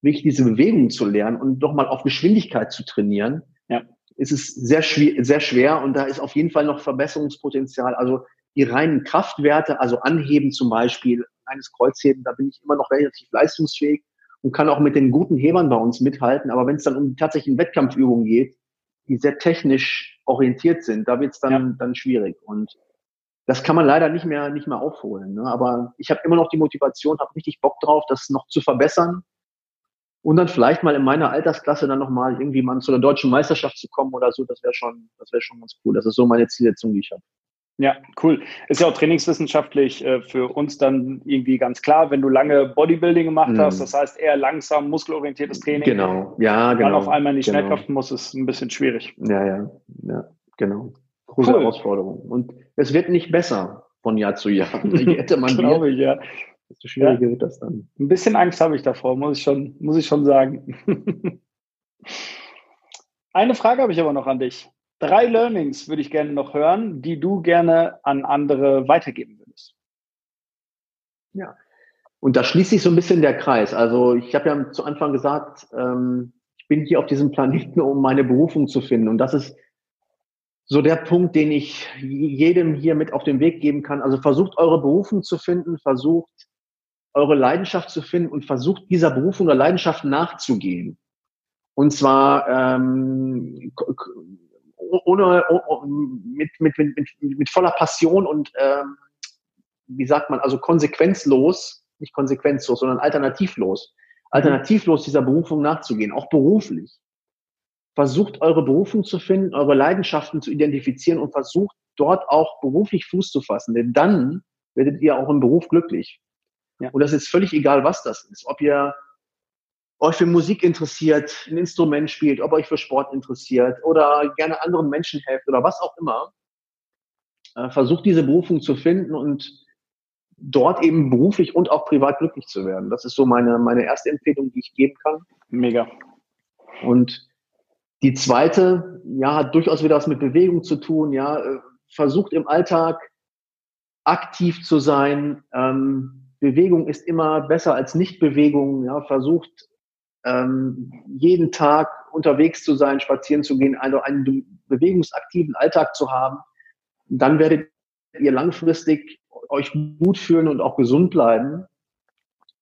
[SPEAKER 2] wirklich diese Bewegung zu lernen und doch mal auf Geschwindigkeit zu trainieren, ja. ist es sehr schwer, sehr schwer und da ist auf jeden Fall noch Verbesserungspotenzial. Also die reinen Kraftwerte, also Anheben zum Beispiel, eines Kreuzheben, da bin ich immer noch relativ leistungsfähig und kann auch mit den guten Hebern bei uns mithalten. Aber wenn es dann um die tatsächlichen Wettkampfübungen geht, die sehr technisch orientiert sind, da wird es dann, ja. dann schwierig. Und das kann man leider nicht mehr, nicht mehr aufholen. Ne? Aber ich habe immer noch die Motivation, habe richtig Bock drauf, das noch zu verbessern. Und dann vielleicht mal in meiner Altersklasse dann nochmal irgendwie mal zu der deutschen Meisterschaft zu kommen oder so, das wäre schon, das wäre schon ganz cool. Das ist so meine Zielsetzung, die ich habe.
[SPEAKER 1] Ja, cool. Ist ja auch trainingswissenschaftlich äh, für uns dann irgendwie ganz klar, wenn du lange Bodybuilding gemacht hast, das heißt eher langsam muskelorientiertes Training.
[SPEAKER 2] Genau, ja, genau. Dann
[SPEAKER 1] auf einmal nicht genau. Schnellkraften muss, ist ein bisschen schwierig.
[SPEAKER 2] Ja, ja, ja, genau. Große cool. Herausforderung. Und es wird nicht besser von Jahr zu Jahr. Je älter man
[SPEAKER 1] Glaube ich, ja.
[SPEAKER 2] Desto schwieriger ja. wird das dann.
[SPEAKER 1] Ein bisschen Angst habe ich davor, muss ich schon, muss ich schon sagen. Eine Frage habe ich aber noch an dich. Drei Learnings würde ich gerne noch hören, die du gerne an andere weitergeben würdest.
[SPEAKER 2] Ja. Und da schließt sich so ein bisschen der Kreis. Also ich habe ja zu Anfang gesagt, ähm, ich bin hier auf diesem Planeten, um meine Berufung zu finden. Und das ist so der Punkt, den ich jedem hier mit auf den Weg geben kann. Also versucht eure Berufung zu finden, versucht eure Leidenschaft zu finden und versucht dieser Berufung oder Leidenschaft nachzugehen. Und zwar ähm, ohne, mit, mit, mit, mit voller Passion und, ähm, wie sagt man, also konsequenzlos, nicht konsequenzlos, sondern alternativlos, alternativlos dieser Berufung nachzugehen, auch beruflich. Versucht eure Berufung zu finden, eure Leidenschaften zu identifizieren und versucht dort auch beruflich Fuß zu fassen, denn dann werdet ihr auch im Beruf glücklich. Ja. Und das ist völlig egal, was das ist. Ob ihr euch für Musik interessiert, ein Instrument spielt, ob euch für Sport interessiert oder gerne anderen Menschen helft oder was auch immer. Äh, versucht diese Berufung zu finden und dort eben beruflich und auch privat glücklich zu werden. Das ist so meine, meine erste Empfehlung, die ich geben kann.
[SPEAKER 1] Mega.
[SPEAKER 2] Und die zweite, ja, hat durchaus wieder was mit Bewegung zu tun, ja, äh, versucht im Alltag aktiv zu sein. Ähm, Bewegung ist immer besser als Nichtbewegung, ja, versucht ähm, jeden Tag unterwegs zu sein, spazieren zu gehen, also einen bewegungsaktiven Alltag zu haben. Dann werdet ihr langfristig euch gut fühlen und auch gesund bleiben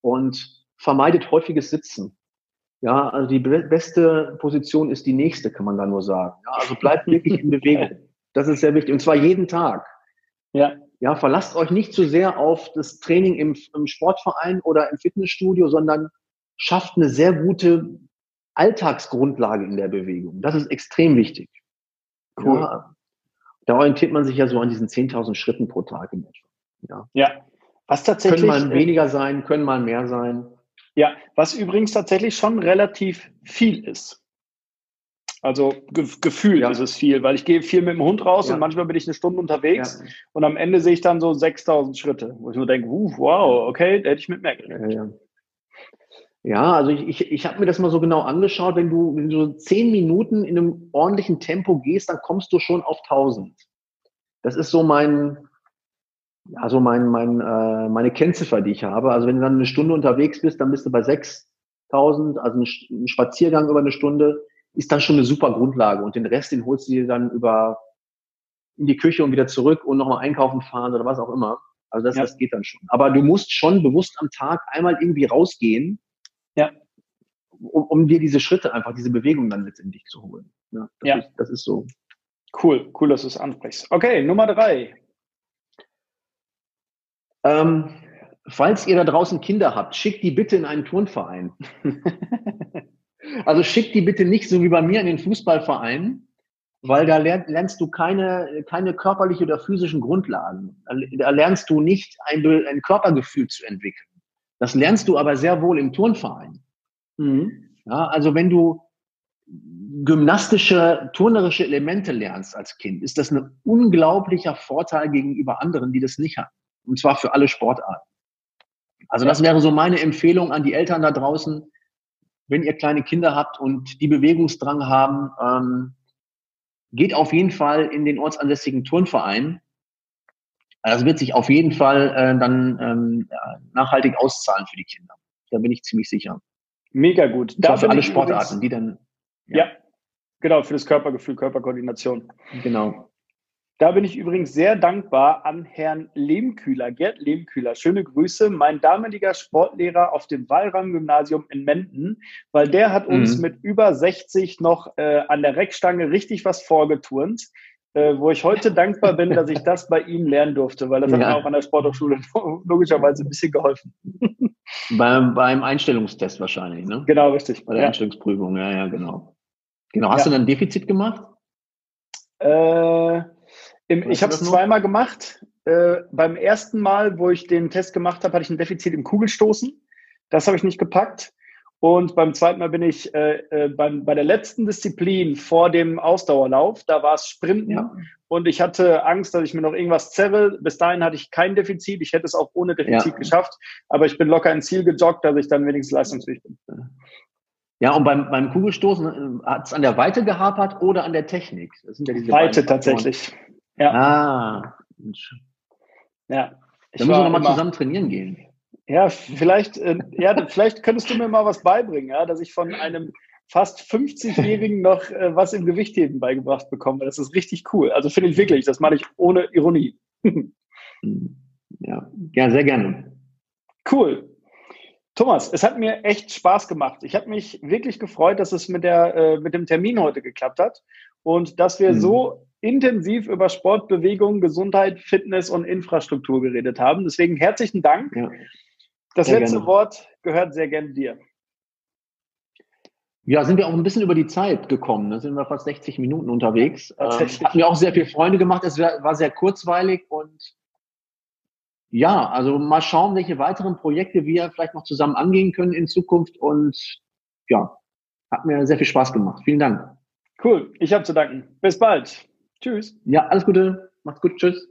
[SPEAKER 2] und vermeidet häufiges Sitzen. Ja, also die beste Position ist die nächste, kann man da nur sagen. Ja, also bleibt wirklich in Bewegung. Das ist sehr wichtig. Und zwar jeden Tag. Ja. Ja, verlasst euch nicht zu sehr auf das Training im, im Sportverein oder im Fitnessstudio, sondern schafft eine sehr gute Alltagsgrundlage in der Bewegung. Das ist extrem wichtig. Cool. Ja, da orientiert man sich ja so an diesen 10.000 Schritten pro Tag in etwa.
[SPEAKER 1] Ja. ja. Was tatsächlich.
[SPEAKER 2] Können mal äh, weniger sein, können mal mehr sein.
[SPEAKER 1] Ja, was übrigens tatsächlich schon relativ viel ist. Also ge gefühlt ja. ist es viel, weil ich gehe viel mit dem Hund raus ja. und manchmal bin ich eine Stunde unterwegs ja. und am Ende sehe ich dann so 6000 Schritte, wo ich nur denke, uh, wow, okay, da hätte ich mit mehr gerechnet.
[SPEAKER 2] Ja, also ich, ich, ich habe mir das mal so genau angeschaut. Wenn du, wenn du so zehn Minuten in einem ordentlichen Tempo gehst, dann kommst du schon auf 1000. Das ist so mein, also mein, mein, äh, meine Kennziffer, die ich habe. Also wenn du dann eine Stunde unterwegs bist, dann bist du bei 6000, also ein Spaziergang über eine Stunde ist dann schon eine super Grundlage und den Rest, den holst du dir dann über in die Küche und wieder zurück und nochmal einkaufen fahren oder was auch immer. Also das, ja. das geht dann schon. Aber du musst schon bewusst am Tag einmal irgendwie rausgehen, ja. um, um dir diese Schritte einfach, diese Bewegung dann letztendlich zu holen. Ja, das, ja. Ist, das ist so.
[SPEAKER 1] Cool, cool, dass du es ansprichst. Okay, Nummer drei.
[SPEAKER 2] Ähm, falls ihr da draußen Kinder habt, schickt die bitte in einen Turnverein. also schickt die bitte nicht so wie bei mir in den Fußballverein, weil da lernst du keine, keine körperliche oder physischen Grundlagen. Da lernst du nicht ein, ein Körpergefühl zu entwickeln. Das lernst du aber sehr wohl im Turnverein. Mhm. Ja, also wenn du gymnastische, turnerische Elemente lernst als Kind, ist das ein unglaublicher Vorteil gegenüber anderen, die das nicht haben. Und zwar für alle Sportarten. Also das wäre so meine Empfehlung an die Eltern da draußen, wenn ihr kleine Kinder habt und die Bewegungsdrang haben, ähm, geht auf jeden Fall in den ortsansässigen Turnverein. Das wird sich auf jeden Fall äh, dann ähm, nachhaltig auszahlen für die Kinder. Da bin ich ziemlich sicher.
[SPEAKER 1] Mega gut.
[SPEAKER 2] Da für alle Sportarten, die dann.
[SPEAKER 1] Ja. ja, genau, für das Körpergefühl, Körperkoordination.
[SPEAKER 2] Genau.
[SPEAKER 1] Da bin ich übrigens sehr dankbar an Herrn Lehmkühler, Gerd Lehmkühler. Schöne Grüße, mein damaliger Sportlehrer auf dem Wallram-Gymnasium in Menden, weil der hat uns mhm. mit über 60 noch äh, an der Reckstange richtig was vorgeturnt, äh, wo ich heute dankbar bin, dass ich das bei ihm lernen durfte, weil das ja. hat mir auch an der Sporthochschule logischerweise ein bisschen geholfen.
[SPEAKER 2] beim, beim Einstellungstest wahrscheinlich, ne?
[SPEAKER 1] Genau, richtig.
[SPEAKER 2] Bei der ja. Einstellungsprüfung, ja, ja, genau. Genau, hast ja. du dann ein Defizit gemacht?
[SPEAKER 1] Äh, im, ich habe es zweimal gemacht. Äh, beim ersten Mal, wo ich den Test gemacht habe, hatte ich ein Defizit im Kugelstoßen. Das habe ich nicht gepackt. Und beim zweiten Mal bin ich äh, äh, beim, bei der letzten Disziplin vor dem Ausdauerlauf, da war es Sprinten. Ja. Und ich hatte Angst, dass ich mir noch irgendwas zerre. Bis dahin hatte ich kein Defizit. Ich hätte es auch ohne Defizit ja. geschafft. Aber ich bin locker ins Ziel gejoggt, dass ich dann wenigstens leistungsfähig bin.
[SPEAKER 2] Ja, und beim, beim Kugelstoßen äh, hat es an der Weite gehapert oder an der Technik?
[SPEAKER 1] Das sind ja diese Weite tatsächlich.
[SPEAKER 2] Ja. Ah. Ja. Dann müssen wir nochmal zusammen trainieren gehen.
[SPEAKER 1] Ja, vielleicht, äh, ja, vielleicht könntest du mir mal was beibringen, ja, dass ich von einem fast 50-Jährigen noch äh, was im Gewichtheben beigebracht bekomme. Das ist richtig cool. Also finde ich wirklich, das mache ich ohne Ironie.
[SPEAKER 2] ja. ja, sehr gerne.
[SPEAKER 1] Cool. Thomas, es hat mir echt Spaß gemacht. Ich habe mich wirklich gefreut, dass es mit, der, äh, mit dem Termin heute geklappt hat und dass wir mhm. so intensiv über Sport, Bewegung, Gesundheit, Fitness und Infrastruktur geredet haben. Deswegen herzlichen Dank. Ja, das letzte gerne. Wort gehört sehr gerne dir.
[SPEAKER 2] Ja, sind wir auch ein bisschen über die Zeit gekommen. Da ne? sind wir fast 60 Minuten unterwegs. Ähm, hat mir auch sehr viele Freunde gemacht. Es war sehr kurzweilig und ja, also mal schauen, welche weiteren Projekte wir vielleicht noch zusammen angehen können in Zukunft. Und ja, hat mir sehr viel Spaß gemacht. Vielen Dank.
[SPEAKER 1] Cool, ich habe zu danken. Bis bald. Tschüss.
[SPEAKER 2] Ja, alles Gute. Macht's gut. Tschüss.